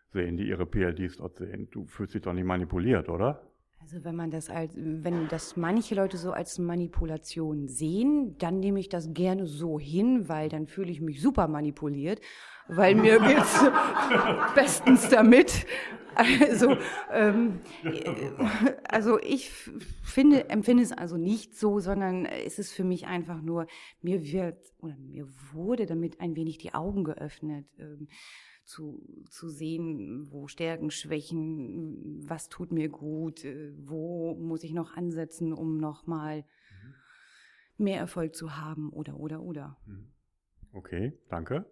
sehen, die ihre PLDs dort sehen. Du fühlst dich doch nicht manipuliert, oder? Also wenn man das als, wenn das manche Leute so als Manipulation sehen, dann nehme ich das gerne so hin, weil dann fühle ich mich super manipuliert, weil mir geht's bestens damit. Also, ähm, also ich finde, empfinde es also nicht so, sondern es ist für mich einfach nur, mir wird oder mir wurde damit ein wenig die Augen geöffnet. Ähm, zu, zu sehen, wo Stärken, Schwächen, was tut mir gut, äh, wo muss ich noch ansetzen, um nochmal mhm. mehr Erfolg zu haben oder, oder, oder. Mhm. Okay, danke.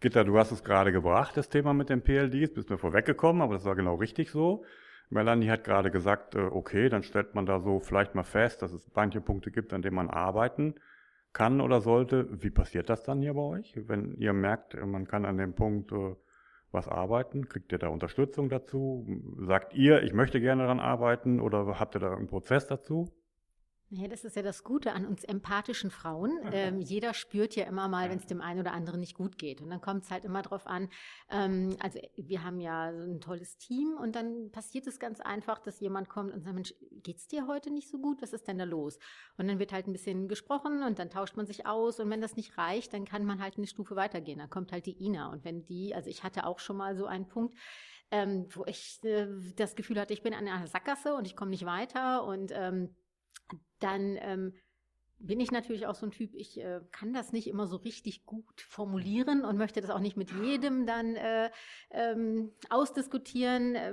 Gitta, du hast es gerade gebracht, das Thema mit den PLDs, bist mir vorweggekommen, aber das war genau richtig so. Melanie hat gerade gesagt, äh, okay, dann stellt man da so vielleicht mal fest, dass es manche Punkte gibt, an denen man arbeiten kann oder sollte. Wie passiert das dann hier bei euch? Wenn ihr merkt, man kann an dem Punkt äh, was arbeiten, kriegt ihr da Unterstützung dazu? Sagt ihr, ich möchte gerne daran arbeiten oder habt ihr da einen Prozess dazu? Ja, das ist ja das Gute an uns empathischen Frauen. Ähm, jeder spürt ja immer mal, wenn es dem einen oder anderen nicht gut geht. Und dann kommt es halt immer drauf an. Ähm, also wir haben ja so ein tolles Team und dann passiert es ganz einfach, dass jemand kommt und sagt, Mensch, geht's dir heute nicht so gut? Was ist denn da los? Und dann wird halt ein bisschen gesprochen und dann tauscht man sich aus. Und wenn das nicht reicht, dann kann man halt eine Stufe weitergehen. Dann kommt halt die Ina. Und wenn die, also ich hatte auch schon mal so einen Punkt, ähm, wo ich äh, das Gefühl hatte, ich bin an einer Sackgasse und ich komme nicht weiter und ähm, dann ähm, bin ich natürlich auch so ein Typ, ich äh, kann das nicht immer so richtig gut formulieren und möchte das auch nicht mit jedem dann äh, ähm, ausdiskutieren, äh,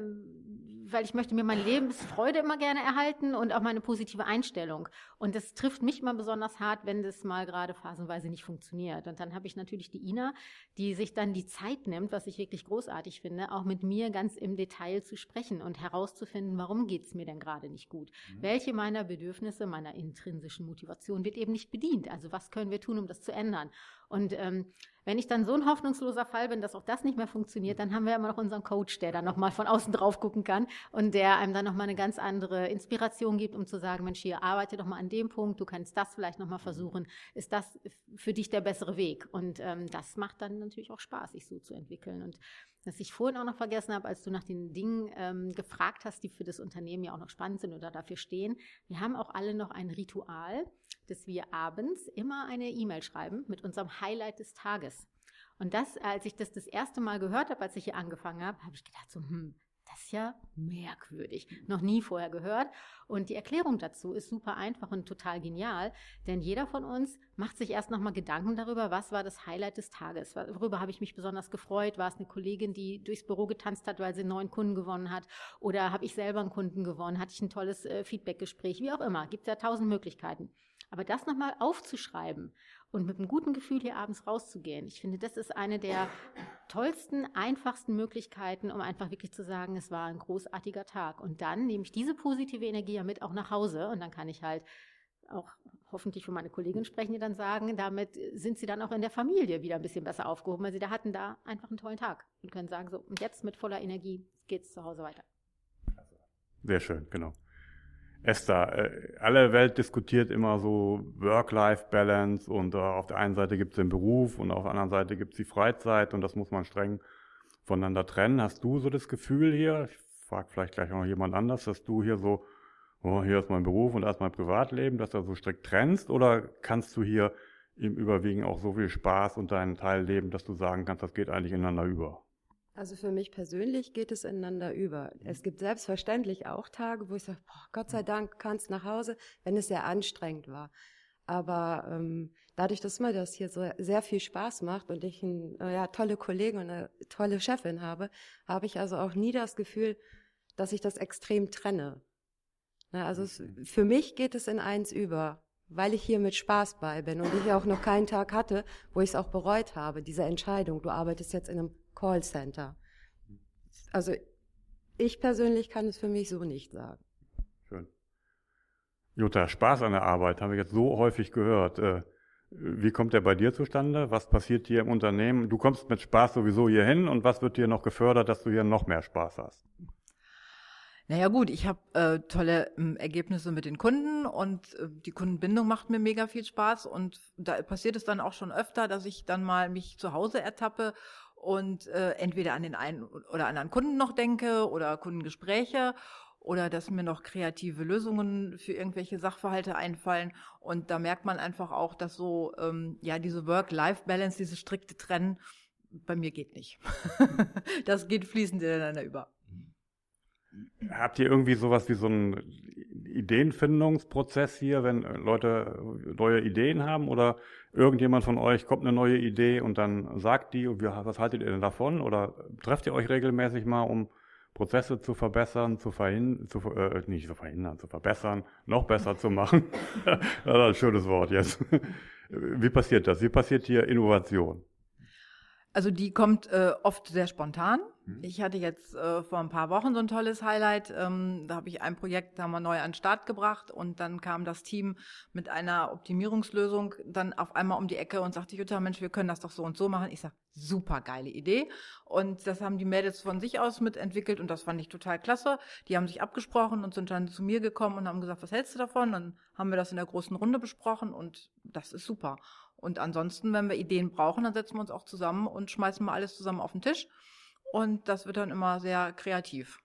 weil ich möchte mir meine Lebensfreude immer gerne erhalten und auch meine positive Einstellung. Und das trifft mich mal besonders hart, wenn das mal gerade phasenweise nicht funktioniert. Und dann habe ich natürlich die Ina, die sich dann die Zeit nimmt, was ich wirklich großartig finde, auch mit mir ganz im Detail zu sprechen und herauszufinden, warum geht es mir denn gerade nicht gut? Mhm. Welche meiner Bedürfnisse, meiner intrinsischen Motivation wird eben nicht bedient. Also was können wir tun, um das zu ändern? Und ähm, wenn ich dann so ein hoffnungsloser Fall bin, dass auch das nicht mehr funktioniert, dann haben wir immer noch unseren Coach, der dann nochmal von außen drauf gucken kann und der einem dann nochmal eine ganz andere Inspiration gibt, um zu sagen, Mensch, hier arbeite doch mal an dem Punkt, du kannst das vielleicht nochmal versuchen. Ist das für dich der bessere Weg? Und ähm, das macht dann natürlich auch Spaß, sich so zu entwickeln. Und was ich vorhin auch noch vergessen habe, als du nach den Dingen ähm, gefragt hast, die für das Unternehmen ja auch noch spannend sind oder dafür stehen. Wir haben auch alle noch ein Ritual, dass wir abends immer eine E-Mail schreiben mit unserem Highlight des Tages. Und das, als ich das das erste Mal gehört habe, als ich hier angefangen habe, habe ich gedacht so, hm, das ist ja merkwürdig. Noch nie vorher gehört. Und die Erklärung dazu ist super einfach und total genial, denn jeder von uns macht sich erst nochmal Gedanken darüber, was war das Highlight des Tages? Worüber habe ich mich besonders gefreut? War es eine Kollegin, die durchs Büro getanzt hat, weil sie einen neuen Kunden gewonnen hat? Oder habe ich selber einen Kunden gewonnen? Hatte ich ein tolles äh, Feedbackgespräch? Wie auch immer. Gibt es ja tausend Möglichkeiten. Aber das nochmal aufzuschreiben und mit einem guten Gefühl hier abends rauszugehen. Ich finde, das ist eine der tollsten, einfachsten Möglichkeiten, um einfach wirklich zu sagen, es war ein großartiger Tag. Und dann nehme ich diese positive Energie ja mit auch nach Hause und dann kann ich halt auch hoffentlich für meine Kolleginnen sprechen, die dann sagen, damit sind sie dann auch in der Familie wieder ein bisschen besser aufgehoben, weil sie da hatten da einfach einen tollen Tag und können sagen, so, und jetzt mit voller Energie geht's zu Hause weiter. Sehr schön, genau. Esther, äh, alle Welt diskutiert immer so Work-Life-Balance und äh, auf der einen Seite gibt es den Beruf und auf der anderen Seite gibt es die Freizeit und das muss man streng voneinander trennen. Hast du so das Gefühl hier, ich frage vielleicht gleich noch jemand anders, dass du hier so, oh, hier ist mein Beruf und da ist mein Privatleben, dass du so strikt trennst oder kannst du hier im Überwiegen auch so viel Spaß und deinen Teil leben, dass du sagen kannst, das geht eigentlich ineinander über? Also für mich persönlich geht es ineinander über. Es gibt selbstverständlich auch Tage, wo ich sage, boah, Gott sei Dank kannst nach Hause, wenn es sehr anstrengend war. Aber ähm, dadurch, dass mir das hier so sehr viel Spaß macht und ich ein, äh, ja, tolle Kollegen und eine tolle Chefin habe, habe ich also auch nie das Gefühl, dass ich das extrem trenne. Also es, für mich geht es in eins über, weil ich hier mit Spaß bei bin und ich auch noch keinen Tag hatte, wo ich es auch bereut habe, diese Entscheidung. Du arbeitest jetzt in einem Callcenter. Also ich persönlich kann es für mich so nicht sagen. Schön. Jutta, Spaß an der Arbeit habe ich jetzt so häufig gehört. Äh, wie kommt der bei dir zustande? Was passiert hier im Unternehmen? Du kommst mit Spaß sowieso hier hin und was wird dir noch gefördert, dass du hier noch mehr Spaß hast? Naja gut, ich habe äh, tolle äh, Ergebnisse mit den Kunden und äh, die Kundenbindung macht mir mega viel Spaß und da passiert es dann auch schon öfter, dass ich dann mal mich zu Hause ertappe und äh, entweder an den einen oder anderen Kunden noch denke oder Kundengespräche oder dass mir noch kreative Lösungen für irgendwelche Sachverhalte einfallen. Und da merkt man einfach auch, dass so, ähm, ja, diese Work-Life-Balance, diese strikte Trennen, bei mir geht nicht. das geht fließend ineinander über. Habt ihr irgendwie sowas wie so einen Ideenfindungsprozess hier, wenn Leute neue Ideen haben oder irgendjemand von euch kommt eine neue Idee und dann sagt die, was haltet ihr denn davon? Oder trefft ihr euch regelmäßig mal, um Prozesse zu verbessern, zu verhindern, zu, äh, nicht zu verhindern, zu verbessern, noch besser zu machen? das ist ein schönes Wort jetzt. Wie passiert das? Wie passiert hier Innovation? Also die kommt äh, oft sehr spontan. Mhm. Ich hatte jetzt äh, vor ein paar Wochen so ein tolles Highlight. Ähm, da habe ich ein Projekt, da haben wir neu an den Start gebracht und dann kam das Team mit einer Optimierungslösung dann auf einmal um die Ecke und sagte, Jutta, Mensch, wir können das doch so und so machen. Ich sage, super geile Idee. Und das haben die Mädels von sich aus mitentwickelt und das fand ich total klasse. Die haben sich abgesprochen und sind dann zu mir gekommen und haben gesagt, was hältst du davon? Dann haben wir das in der großen Runde besprochen und das ist super. Und ansonsten, wenn wir Ideen brauchen, dann setzen wir uns auch zusammen und schmeißen mal alles zusammen auf den Tisch. Und das wird dann immer sehr kreativ.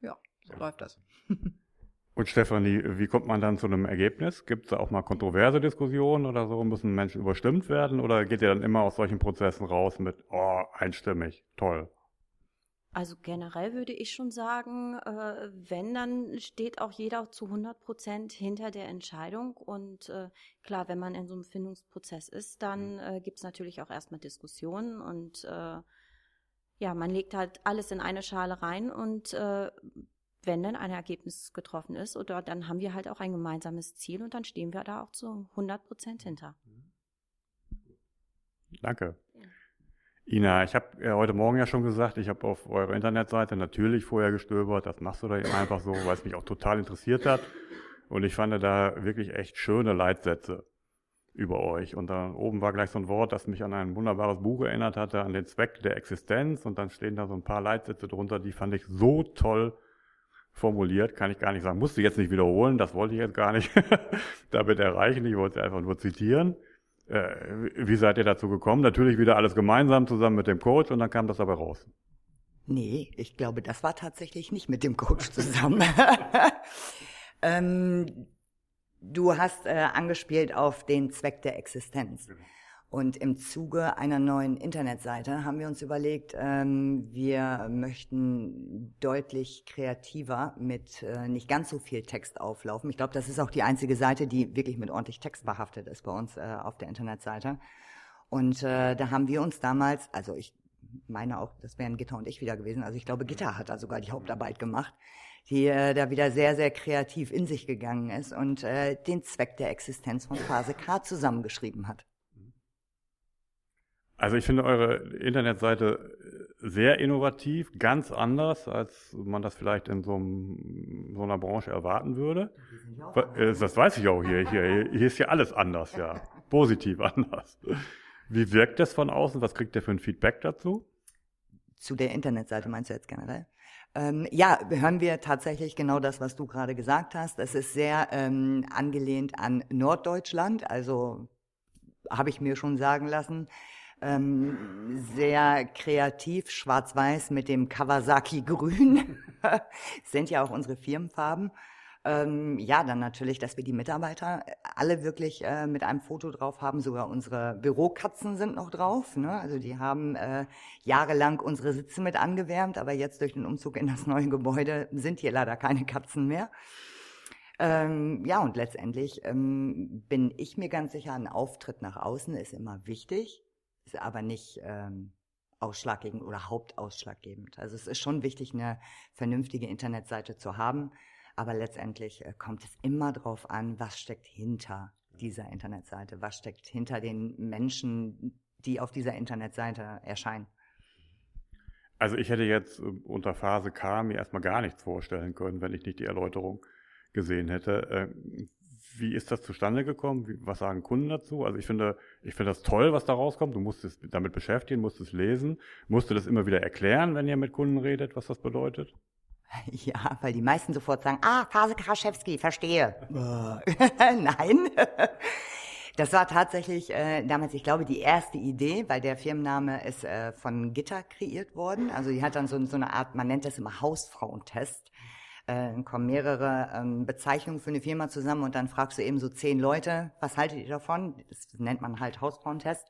Ja, so läuft das. Und Stefanie, wie kommt man dann zu einem Ergebnis? Gibt es da auch mal kontroverse Diskussionen oder so? Müssen Menschen überstimmt werden? Oder geht ihr dann immer aus solchen Prozessen raus mit, oh, einstimmig, toll? Also generell würde ich schon sagen, äh, wenn, dann steht auch jeder zu 100 Prozent hinter der Entscheidung. Und äh, klar, wenn man in so einem Findungsprozess ist, dann mhm. äh, gibt es natürlich auch erstmal Diskussionen und äh, ja, man legt halt alles in eine Schale rein und äh, wenn dann ein Ergebnis getroffen ist, oder dann haben wir halt auch ein gemeinsames Ziel und dann stehen wir da auch zu 100 Prozent hinter. Danke. Ina, ich habe ja heute Morgen ja schon gesagt, ich habe auf eurer Internetseite natürlich vorher gestöbert. Das machst du da eben einfach so, weil es mich auch total interessiert hat. Und ich fand da wirklich echt schöne Leitsätze über euch. Und da oben war gleich so ein Wort, das mich an ein wunderbares Buch erinnert hatte, an den Zweck der Existenz. Und dann stehen da so ein paar Leitsätze drunter, die fand ich so toll formuliert, kann ich gar nicht sagen. Musste jetzt nicht wiederholen, das wollte ich jetzt gar nicht damit erreichen. Ich wollte es einfach nur zitieren. Äh, wie seid ihr dazu gekommen? Natürlich wieder alles gemeinsam zusammen mit dem Coach und dann kam das dabei raus. Nee, ich glaube, das war tatsächlich nicht mit dem Coach zusammen. ähm, du hast äh, angespielt auf den Zweck der Existenz. Genau. Und im Zuge einer neuen Internetseite haben wir uns überlegt, ähm, wir möchten deutlich kreativer mit äh, nicht ganz so viel Text auflaufen. Ich glaube, das ist auch die einzige Seite, die wirklich mit ordentlich Text behaftet ist bei uns äh, auf der Internetseite. Und äh, da haben wir uns damals, also ich meine auch, das wären Gitter und ich wieder gewesen, also ich glaube, Gitter hat da sogar die Hauptarbeit gemacht, die äh, da wieder sehr, sehr kreativ in sich gegangen ist und äh, den Zweck der Existenz von Phase K zusammengeschrieben hat. Also ich finde eure Internetseite sehr innovativ, ganz anders, als man das vielleicht in so, einem, so einer Branche erwarten würde. Äh, das weiß ich auch hier. Hier, hier ist ja alles anders, ja. Positiv anders. Wie wirkt das von außen? Was kriegt ihr für ein Feedback dazu? Zu der Internetseite meinst du jetzt generell? Ähm, ja, hören wir tatsächlich genau das, was du gerade gesagt hast. Es ist sehr ähm, angelehnt an Norddeutschland, also habe ich mir schon sagen lassen ähm, sehr kreativ, schwarz-weiß mit dem Kawasaki Grün, sind ja auch unsere Firmenfarben. Ähm, ja, dann natürlich, dass wir die Mitarbeiter alle wirklich äh, mit einem Foto drauf haben. Sogar unsere Bürokatzen sind noch drauf. Ne? Also die haben äh, jahrelang unsere Sitze mit angewärmt, aber jetzt durch den Umzug in das neue Gebäude sind hier leider keine Katzen mehr. Ähm, ja, und letztendlich ähm, bin ich mir ganz sicher, ein Auftritt nach außen ist immer wichtig ist aber nicht ähm, ausschlaggebend oder hauptausschlaggebend. Also es ist schon wichtig, eine vernünftige Internetseite zu haben. Aber letztendlich äh, kommt es immer darauf an, was steckt hinter dieser Internetseite, was steckt hinter den Menschen, die auf dieser Internetseite erscheinen. Also ich hätte jetzt äh, unter Phase K mir erstmal gar nichts vorstellen können, wenn ich nicht die Erläuterung gesehen hätte. Äh, wie ist das zustande gekommen? Was sagen Kunden dazu? Also ich finde, ich finde das toll, was da rauskommt. Du musst es damit beschäftigen, musst es lesen, musst du das immer wieder erklären, wenn ihr mit Kunden redet, was das bedeutet? Ja, weil die meisten sofort sagen, ah, Phase Kraschewski, verstehe. Nein. Das war tatsächlich äh, damals, ich glaube, die erste Idee, weil der Firmenname ist äh, von Gitter kreiert worden. Also die hat dann so, so eine Art, man nennt das immer Hausfrauentest. Äh, kommen mehrere ähm, Bezeichnungen für eine Firma zusammen und dann fragst du eben so zehn Leute, was haltet ihr davon? Das nennt man halt Hausfrauentest.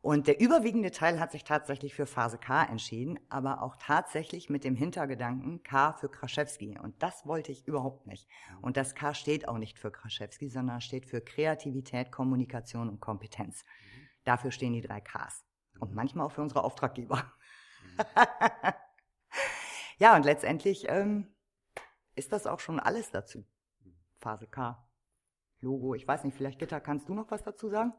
Und der überwiegende Teil hat sich tatsächlich für Phase K entschieden, aber auch tatsächlich mit dem Hintergedanken K für Kraschewski. Und das wollte ich überhaupt nicht. Und das K steht auch nicht für Kraschewski, sondern steht für Kreativität, Kommunikation und Kompetenz. Dafür stehen die drei Ks. Und manchmal auch für unsere Auftraggeber. ja, und letztendlich ähm, ist das auch schon alles dazu. Phase K. Logo, ich weiß nicht, vielleicht Gitter, kannst du noch was dazu sagen?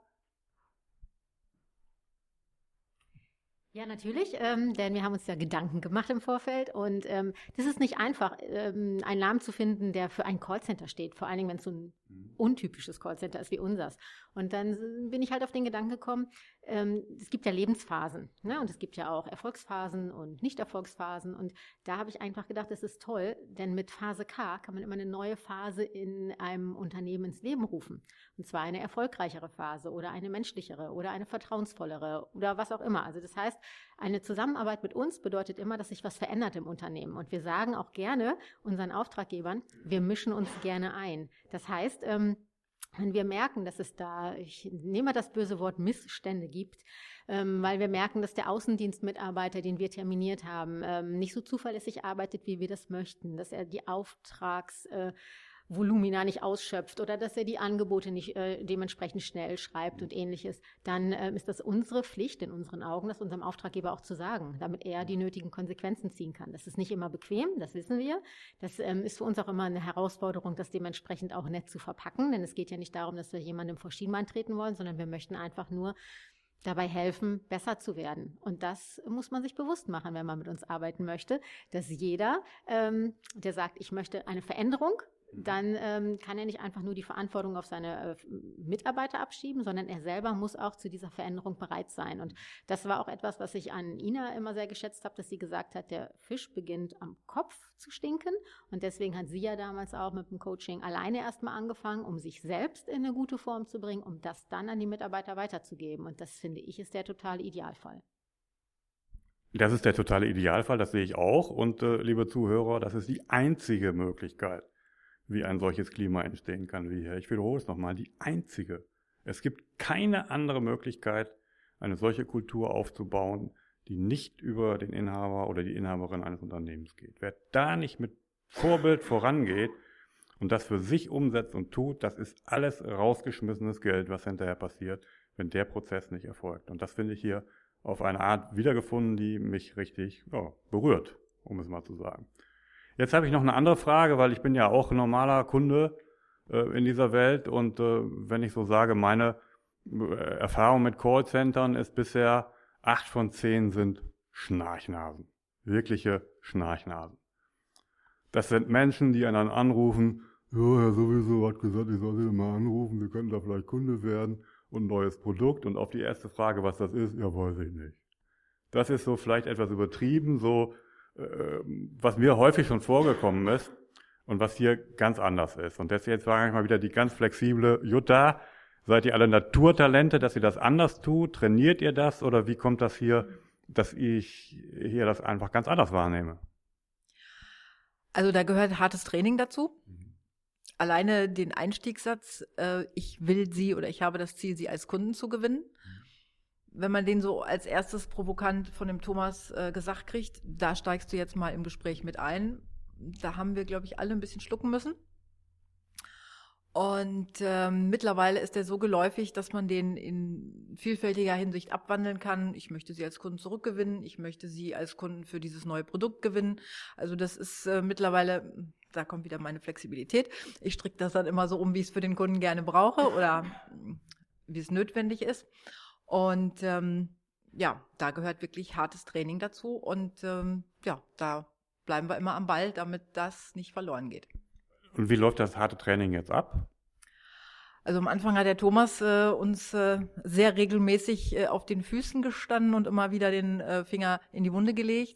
Ja, natürlich, ähm, denn wir haben uns ja Gedanken gemacht im Vorfeld und ähm, das ist nicht einfach, ähm, einen Namen zu finden, der für ein Callcenter steht, vor allen Dingen, wenn es so ein. Untypisches Callcenter ist wie unseres. Und dann bin ich halt auf den Gedanken gekommen, ähm, es gibt ja Lebensphasen ne? und es gibt ja auch Erfolgsphasen und Nicht-Erfolgsphasen und da habe ich einfach gedacht, das ist toll, denn mit Phase K kann man immer eine neue Phase in einem Unternehmen ins Leben rufen. Und zwar eine erfolgreichere Phase oder eine menschlichere oder eine vertrauensvollere oder was auch immer. Also das heißt, eine Zusammenarbeit mit uns bedeutet immer, dass sich was verändert im Unternehmen. Und wir sagen auch gerne unseren Auftraggebern, wir mischen uns gerne ein. Das heißt, ähm, wenn wir merken, dass es da, ich nehme das böse Wort Missstände gibt, ähm, weil wir merken, dass der Außendienstmitarbeiter, den wir terminiert haben, ähm, nicht so zuverlässig arbeitet, wie wir das möchten, dass er die Auftrags, äh, Volumina nicht ausschöpft oder dass er die Angebote nicht äh, dementsprechend schnell schreibt und ähnliches, dann äh, ist das unsere Pflicht in unseren Augen, das unserem Auftraggeber auch zu sagen, damit er die nötigen Konsequenzen ziehen kann. Das ist nicht immer bequem, das wissen wir. Das ähm, ist für uns auch immer eine Herausforderung, das dementsprechend auch nett zu verpacken, denn es geht ja nicht darum, dass wir jemandem vor Schienbein treten wollen, sondern wir möchten einfach nur dabei helfen, besser zu werden. Und das muss man sich bewusst machen, wenn man mit uns arbeiten möchte, dass jeder, ähm, der sagt, ich möchte eine Veränderung, dann ähm, kann er nicht einfach nur die Verantwortung auf seine äh, Mitarbeiter abschieben, sondern er selber muss auch zu dieser Veränderung bereit sein. Und das war auch etwas, was ich an Ina immer sehr geschätzt habe, dass sie gesagt hat, der Fisch beginnt am Kopf zu stinken. Und deswegen hat sie ja damals auch mit dem Coaching alleine erstmal angefangen, um sich selbst in eine gute Form zu bringen, um das dann an die Mitarbeiter weiterzugeben. Und das finde ich ist der totale Idealfall. Das ist der totale Idealfall, das sehe ich auch. Und äh, liebe Zuhörer, das ist die einzige Möglichkeit, wie ein solches Klima entstehen kann wie hier. Ich wiederhole es nochmal, die einzige. Es gibt keine andere Möglichkeit, eine solche Kultur aufzubauen, die nicht über den Inhaber oder die Inhaberin eines Unternehmens geht. Wer da nicht mit Vorbild vorangeht und das für sich umsetzt und tut, das ist alles rausgeschmissenes Geld, was hinterher passiert, wenn der Prozess nicht erfolgt. Und das finde ich hier auf eine Art wiedergefunden, die mich richtig ja, berührt, um es mal zu sagen. Jetzt habe ich noch eine andere Frage, weil ich bin ja auch normaler Kunde äh, in dieser Welt und äh, wenn ich so sage, meine äh, Erfahrung mit Callcentern ist bisher acht von zehn sind Schnarchnasen. Wirkliche Schnarchnasen. Das sind Menschen, die einen anrufen, ja, Herr sowieso hat gesagt, ich soll Sie mal anrufen, Sie könnten da vielleicht Kunde werden und ein neues Produkt. Und auf die erste Frage, was das ist, ja, weiß ich nicht. Das ist so vielleicht etwas übertrieben, so was mir häufig schon vorgekommen ist und was hier ganz anders ist. Und deswegen frage ich mal wieder die ganz flexible Jutta. Seid ihr alle Naturtalente, dass ihr das anders tut? Trainiert ihr das oder wie kommt das hier, dass ich hier das einfach ganz anders wahrnehme? Also da gehört hartes Training dazu. Alleine den Einstiegssatz, äh, ich will sie oder ich habe das Ziel, sie als Kunden zu gewinnen wenn man den so als erstes provokant von dem Thomas äh, gesagt kriegt, da steigst du jetzt mal im Gespräch mit ein. Da haben wir, glaube ich, alle ein bisschen schlucken müssen. Und ähm, mittlerweile ist er so geläufig, dass man den in vielfältiger Hinsicht abwandeln kann. Ich möchte sie als Kunden zurückgewinnen, ich möchte sie als Kunden für dieses neue Produkt gewinnen. Also das ist äh, mittlerweile da kommt wieder meine Flexibilität. Ich stricke das dann immer so um, wie ich es für den Kunden gerne brauche oder wie es notwendig ist. Und ähm, ja, da gehört wirklich hartes Training dazu. Und ähm, ja, da bleiben wir immer am Ball, damit das nicht verloren geht. Und wie läuft das harte Training jetzt ab? Also am Anfang hat der Thomas äh, uns äh, sehr regelmäßig äh, auf den Füßen gestanden und immer wieder den äh, Finger in die Wunde gelegt.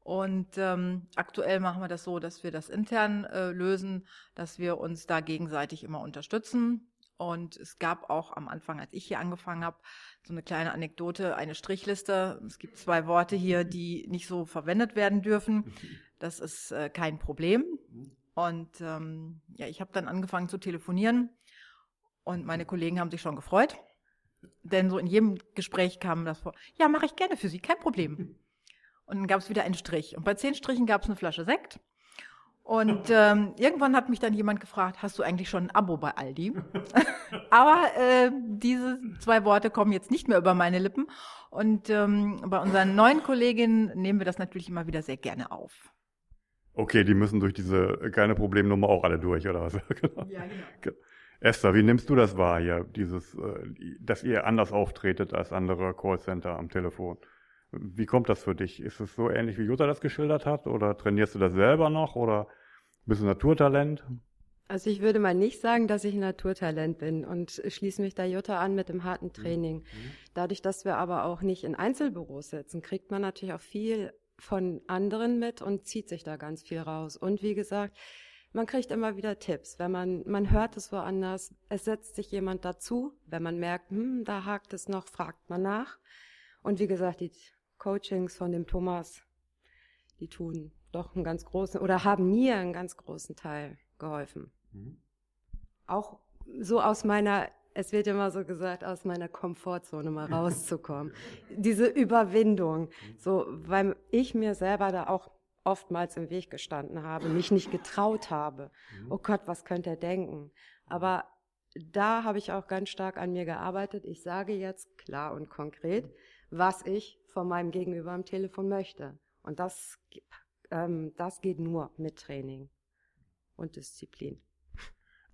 Und ähm, aktuell machen wir das so, dass wir das intern äh, lösen, dass wir uns da gegenseitig immer unterstützen. Und es gab auch am Anfang, als ich hier angefangen habe, so eine kleine Anekdote, eine Strichliste. Es gibt zwei Worte hier, die nicht so verwendet werden dürfen. Das ist äh, kein Problem. Und ähm, ja, ich habe dann angefangen zu telefonieren und meine Kollegen haben sich schon gefreut. Denn so in jedem Gespräch kam das vor, ja, mache ich gerne für Sie, kein Problem. Und dann gab es wieder einen Strich. Und bei zehn Strichen gab es eine Flasche Sekt. Und ähm, irgendwann hat mich dann jemand gefragt, hast du eigentlich schon ein Abo bei Aldi? Aber äh, diese zwei Worte kommen jetzt nicht mehr über meine Lippen. Und ähm, bei unseren neuen Kolleginnen nehmen wir das natürlich immer wieder sehr gerne auf. Okay, die müssen durch diese keine Problemnummer auch alle durch, oder was? genau. Ja, genau. Esther, wie nimmst du das wahr hier, dieses, äh, dass ihr anders auftretet als andere Callcenter am Telefon? Wie kommt das für dich? Ist es so ähnlich, wie Jutta das geschildert hat? Oder trainierst du das selber noch? Oder bist du Naturtalent? Also ich würde mal nicht sagen, dass ich ein Naturtalent bin und schließe mich da Jutta an mit dem harten Training. Mhm. Dadurch, dass wir aber auch nicht in Einzelbüros sitzen, kriegt man natürlich auch viel von anderen mit und zieht sich da ganz viel raus. Und wie gesagt, man kriegt immer wieder Tipps. Wenn man, man hört es woanders, es setzt sich jemand dazu. Wenn man merkt, hm, da hakt es noch, fragt man nach. Und wie gesagt, die Coachings von dem Thomas, die tun doch einen ganz großen oder haben mir einen ganz großen Teil geholfen. Mhm. Auch so aus meiner, es wird immer so gesagt, aus meiner Komfortzone mal rauszukommen. Diese Überwindung, so, weil ich mir selber da auch oftmals im Weg gestanden habe, mich nicht getraut habe. Mhm. Oh Gott, was könnte er denken? Aber da habe ich auch ganz stark an mir gearbeitet. Ich sage jetzt klar und konkret, was ich von meinem Gegenüber am Telefon möchte. Und das, ähm, das geht nur mit Training und Disziplin.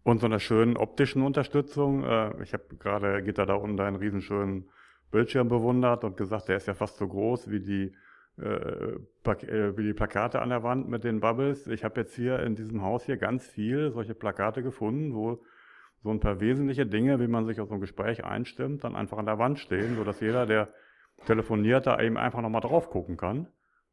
Und so einer schönen optischen Unterstützung. Äh, ich habe gerade Gitter da unten einen riesenschönen Bildschirm bewundert und gesagt, der ist ja fast so groß wie die, äh, äh, wie die Plakate an der Wand mit den Bubbles. Ich habe jetzt hier in diesem Haus hier ganz viel solche Plakate gefunden, wo so ein paar wesentliche Dinge, wie man sich auf so ein Gespräch einstimmt, dann einfach an der Wand stehen, sodass jeder, der telefoniert, da eben einfach nochmal drauf gucken kann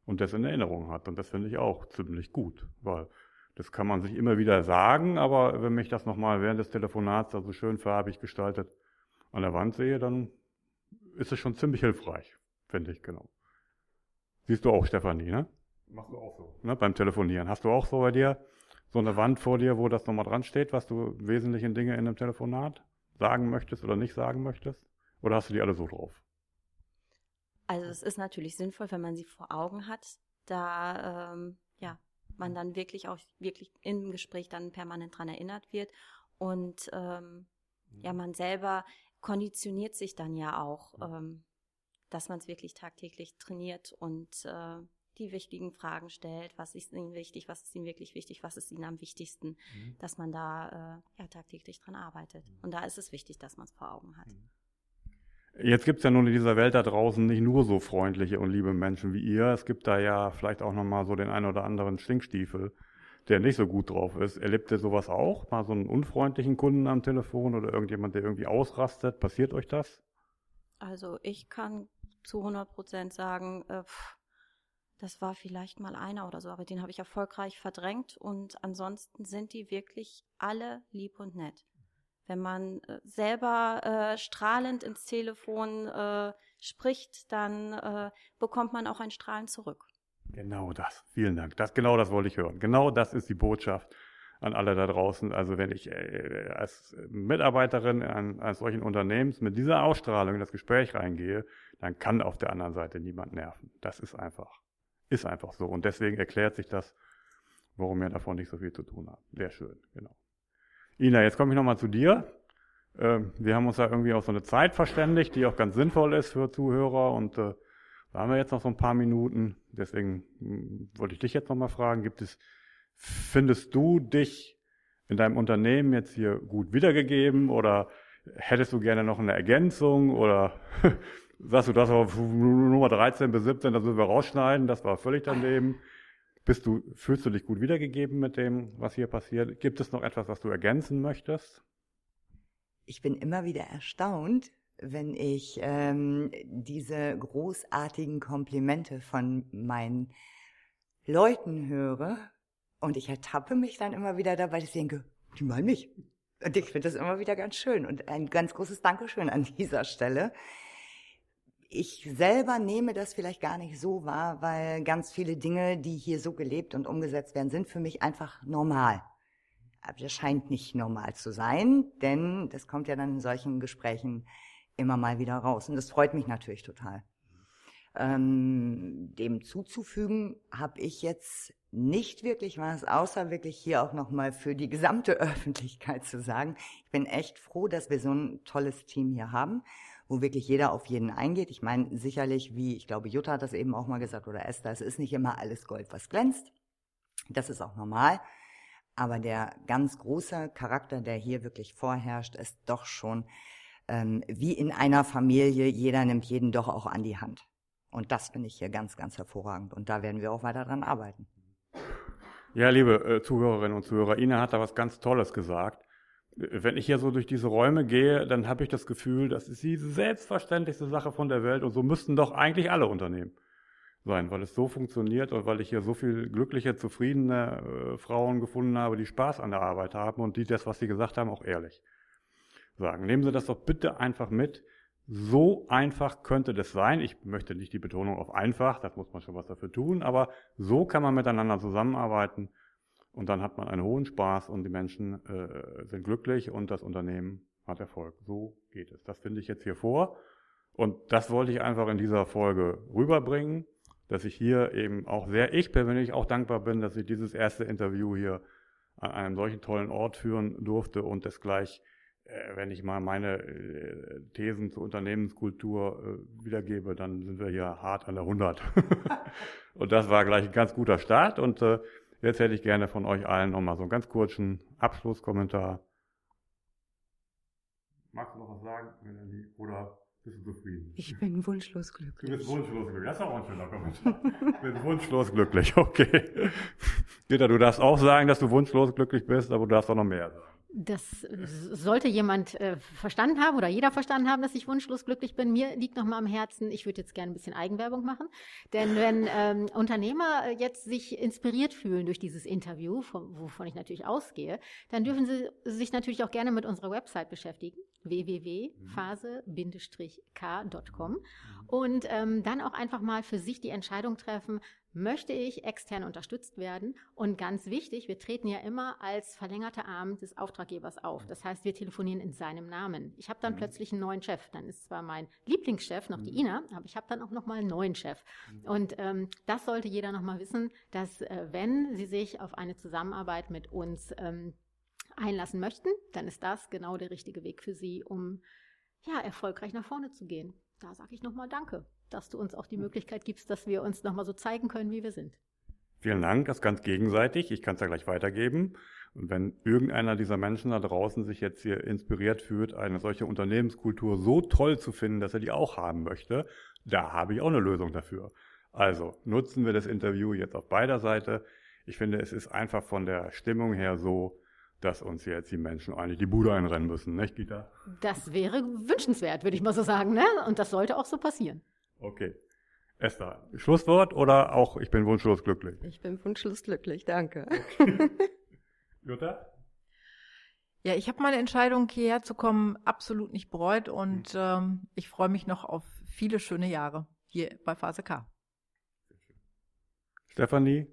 und das in Erinnerung hat. Und das finde ich auch ziemlich gut, weil das kann man sich immer wieder sagen, aber wenn mich das nochmal während des Telefonats da so schön farbig gestaltet an der Wand sehe, dann ist es schon ziemlich hilfreich, finde ich, genau. Siehst du auch, Stefanie, ne? Machst du auch so. Ne, beim Telefonieren. Hast du auch so bei dir so eine Wand vor dir, wo das nochmal dran steht, was du wesentlichen Dinge in einem Telefonat sagen möchtest oder nicht sagen möchtest? Oder hast du die alle so drauf? Also es ist natürlich sinnvoll, wenn man sie vor Augen hat, da ähm, ja man dann wirklich auch wirklich im Gespräch dann permanent dran erinnert wird und ähm, ja man selber konditioniert sich dann ja auch, ähm, dass man es wirklich tagtäglich trainiert und äh, die wichtigen Fragen stellt, was ist ihnen wichtig, was ist ihnen wirklich wichtig, was ist ihnen am wichtigsten, mhm. dass man da äh, ja tagtäglich dran arbeitet. Mhm. Und da ist es wichtig, dass man es vor Augen hat. Mhm. Jetzt gibt es ja nun in dieser Welt da draußen nicht nur so freundliche und liebe Menschen wie ihr. Es gibt da ja vielleicht auch nochmal so den einen oder anderen Stinkstiefel, der nicht so gut drauf ist. Erlebt ihr sowas auch? Mal so einen unfreundlichen Kunden am Telefon oder irgendjemand, der irgendwie ausrastet? Passiert euch das? Also ich kann zu 100 Prozent sagen, äh, das war vielleicht mal einer oder so, aber den habe ich erfolgreich verdrängt und ansonsten sind die wirklich alle lieb und nett. Wenn man äh, selber äh, strahlend ins Telefon äh, spricht, dann äh, bekommt man auch ein Strahlen zurück. Genau das. Vielen Dank. Das, genau das wollte ich hören. Genau das ist die Botschaft an alle da draußen. Also wenn ich äh, als Mitarbeiterin eines solchen Unternehmens mit dieser Ausstrahlung in das Gespräch reingehe, dann kann auf der anderen Seite niemand nerven. Das ist einfach, ist einfach so. Und deswegen erklärt sich das, warum wir davon nicht so viel zu tun haben. Sehr schön, genau. Ina, jetzt komme ich nochmal zu dir. Ähm, wir haben uns da irgendwie auf so eine Zeit verständigt, die auch ganz sinnvoll ist für Zuhörer und äh, da haben wir jetzt noch so ein paar Minuten. Deswegen hm, wollte ich dich jetzt nochmal fragen, gibt es Findest du dich in deinem Unternehmen jetzt hier gut wiedergegeben oder hättest du gerne noch eine Ergänzung oder sagst du, das war Nummer 13 bis 17, das müssen wir rausschneiden, das war völlig daneben. Bist du, fühlst du dich gut wiedergegeben mit dem, was hier passiert? Gibt es noch etwas, was du ergänzen möchtest? Ich bin immer wieder erstaunt, wenn ich ähm, diese großartigen Komplimente von meinen Leuten höre und ich ertappe mich dann immer wieder dabei, dass ich denke, die meinen mich. Und ich finde das immer wieder ganz schön und ein ganz großes Dankeschön an dieser Stelle. Ich selber nehme das vielleicht gar nicht so wahr, weil ganz viele Dinge, die hier so gelebt und umgesetzt werden, sind für mich einfach normal. Aber das scheint nicht normal zu sein, denn das kommt ja dann in solchen Gesprächen immer mal wieder raus. Und das freut mich natürlich total. Ähm, dem zuzufügen habe ich jetzt nicht wirklich was, außer wirklich hier auch nochmal für die gesamte Öffentlichkeit zu sagen. Ich bin echt froh, dass wir so ein tolles Team hier haben, wo wirklich jeder auf jeden eingeht. Ich meine, sicherlich, wie ich glaube, Jutta hat das eben auch mal gesagt oder Esther, es ist nicht immer alles Gold, was glänzt. Das ist auch normal. Aber der ganz große Charakter, der hier wirklich vorherrscht, ist doch schon ähm, wie in einer Familie, jeder nimmt jeden doch auch an die Hand. Und das finde ich hier ganz, ganz hervorragend. Und da werden wir auch weiter dran arbeiten. Ja, liebe äh, Zuhörerinnen und Zuhörer, Ina hat da was ganz Tolles gesagt. Wenn ich hier so durch diese Räume gehe, dann habe ich das Gefühl, das ist die selbstverständlichste Sache von der Welt und so müssten doch eigentlich alle Unternehmen sein, weil es so funktioniert und weil ich hier so viel glückliche, zufriedene äh, Frauen gefunden habe, die Spaß an der Arbeit haben und die das, was sie gesagt haben, auch ehrlich sagen. Nehmen Sie das doch bitte einfach mit. So einfach könnte das sein. Ich möchte nicht die Betonung auf einfach, da muss man schon was dafür tun, aber so kann man miteinander zusammenarbeiten und dann hat man einen hohen Spaß und die Menschen äh, sind glücklich und das Unternehmen hat Erfolg. So geht es. Das finde ich jetzt hier vor und das wollte ich einfach in dieser Folge rüberbringen, dass ich hier eben auch sehr, ich persönlich auch dankbar bin, dass ich dieses erste Interview hier an einem solchen tollen Ort führen durfte und das gleich wenn ich mal meine äh, Thesen zur Unternehmenskultur äh, wiedergebe, dann sind wir hier hart an der 100. und das war gleich ein ganz guter Start. Und jetzt hätte ich gerne von euch allen nochmal so einen ganz kurzen Abschlusskommentar. Magst du noch was sagen, Melanie? Oder bist du zufrieden? Ich bin wunschlos glücklich. Du bist wunschlos glücklich. Das ist auch ein schöner Kommentar. Ich bin wunschlos glücklich, okay. Peter, du darfst auch sagen, dass du wunschlos glücklich bist, aber du darfst auch noch mehr sagen. Das sollte jemand äh, verstanden haben oder jeder verstanden haben, dass ich wunschlos glücklich bin. Mir liegt noch mal am Herzen, ich würde jetzt gerne ein bisschen Eigenwerbung machen. Denn wenn ähm, Unternehmer jetzt sich inspiriert fühlen durch dieses Interview, von, wovon ich natürlich ausgehe, dann dürfen sie sich natürlich auch gerne mit unserer Website beschäftigen, www.phase-k.com und ähm, dann auch einfach mal für sich die Entscheidung treffen, möchte ich extern unterstützt werden? Und ganz wichtig, wir treten ja immer als verlängerte Arm des Auftraggebers auf. Das heißt, wir telefonieren in seinem Namen. Ich habe dann mhm. plötzlich einen neuen Chef. Dann ist zwar mein Lieblingschef noch die mhm. Ina, aber ich habe dann auch noch mal einen neuen Chef. Mhm. Und ähm, das sollte jeder noch mal wissen, dass äh, wenn Sie sich auf eine Zusammenarbeit mit uns ähm, einlassen möchten, dann ist das genau der richtige Weg für Sie, um ja erfolgreich nach vorne zu gehen. Da sage ich noch mal Danke dass du uns auch die Möglichkeit gibst, dass wir uns nochmal so zeigen können, wie wir sind. Vielen Dank, das ist ganz gegenseitig. Ich kann es ja gleich weitergeben. Und wenn irgendeiner dieser Menschen da draußen sich jetzt hier inspiriert fühlt, eine solche Unternehmenskultur so toll zu finden, dass er die auch haben möchte, da habe ich auch eine Lösung dafür. Also nutzen wir das Interview jetzt auf beider Seite. Ich finde, es ist einfach von der Stimmung her so, dass uns jetzt die Menschen eigentlich die Bude einrennen müssen, nicht, Gita? Das wäre wünschenswert, würde ich mal so sagen, ne? Und das sollte auch so passieren. Okay. Esther, Schlusswort oder auch ich bin wunschlos glücklich? Ich bin wunschlos glücklich, danke. Okay. Jutta? Ja, ich habe meine Entscheidung, hierher zu kommen, absolut nicht bereut und mhm. ähm, ich freue mich noch auf viele schöne Jahre hier bei Phase K. Stefanie?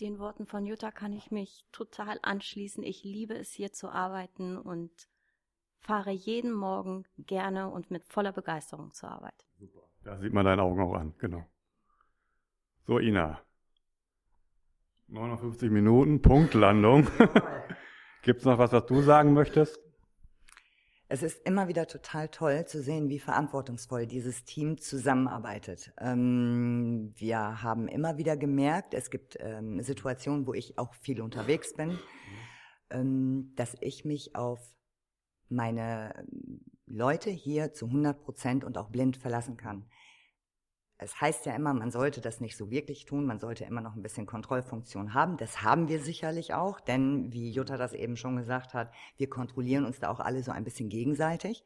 Den Worten von Jutta kann ich mich total anschließen. Ich liebe es, hier zu arbeiten und fahre jeden Morgen gerne und mit voller Begeisterung zur Arbeit. Super. Da sieht man deine Augen auch an, genau. So, Ina. 59 Minuten, Punktlandung. Gibt es noch was, was du sagen möchtest? Es ist immer wieder total toll zu sehen, wie verantwortungsvoll dieses Team zusammenarbeitet. Ähm, wir haben immer wieder gemerkt, es gibt ähm, Situationen, wo ich auch viel unterwegs bin, ähm, dass ich mich auf meine Leute hier zu 100 Prozent und auch blind verlassen kann es heißt ja immer, man sollte das nicht so wirklich tun, man sollte immer noch ein bisschen Kontrollfunktion haben. Das haben wir sicherlich auch, denn wie Jutta das eben schon gesagt hat, wir kontrollieren uns da auch alle so ein bisschen gegenseitig.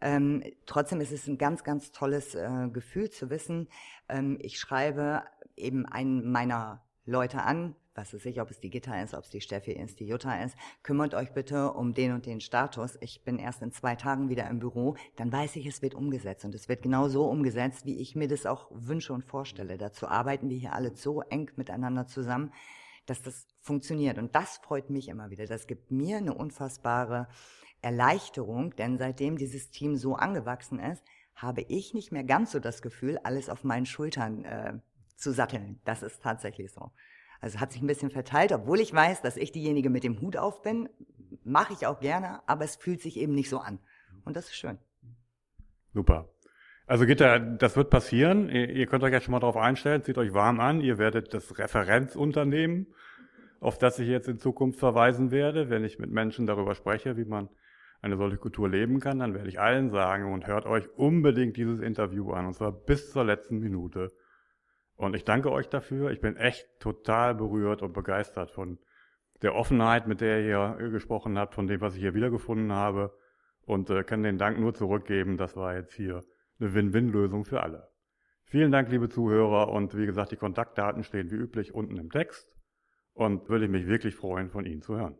Ähm, trotzdem ist es ein ganz, ganz tolles äh, Gefühl zu wissen, ähm, ich schreibe eben einen meiner Leute an, was ist ich, ob es die Gitter ist, ob es die Steffi ist, die Jutta ist, kümmert euch bitte um den und den Status. Ich bin erst in zwei Tagen wieder im Büro, dann weiß ich, es wird umgesetzt und es wird genau so umgesetzt, wie ich mir das auch wünsche und vorstelle. Dazu arbeiten wir hier alle so eng miteinander zusammen, dass das funktioniert und das freut mich immer wieder. Das gibt mir eine unfassbare Erleichterung, denn seitdem dieses Team so angewachsen ist, habe ich nicht mehr ganz so das Gefühl, alles auf meinen Schultern äh, zu satteln. Das ist tatsächlich so. Also hat sich ein bisschen verteilt, obwohl ich weiß, dass ich diejenige mit dem Hut auf bin. Mache ich auch gerne, aber es fühlt sich eben nicht so an. Und das ist schön. Super. Also Gitter, das wird passieren. Ihr könnt euch ja schon mal darauf einstellen, zieht euch warm an. Ihr werdet das Referenzunternehmen, auf das ich jetzt in Zukunft verweisen werde, wenn ich mit Menschen darüber spreche, wie man eine solche Kultur leben kann, dann werde ich allen sagen und hört euch unbedingt dieses Interview an, und zwar bis zur letzten Minute. Und ich danke euch dafür. Ich bin echt total berührt und begeistert von der Offenheit, mit der ihr hier gesprochen habt, von dem, was ich hier wiedergefunden habe. Und äh, kann den Dank nur zurückgeben. Das war jetzt hier eine Win-Win-Lösung für alle. Vielen Dank, liebe Zuhörer. Und wie gesagt, die Kontaktdaten stehen wie üblich unten im Text. Und würde ich mich wirklich freuen, von Ihnen zu hören.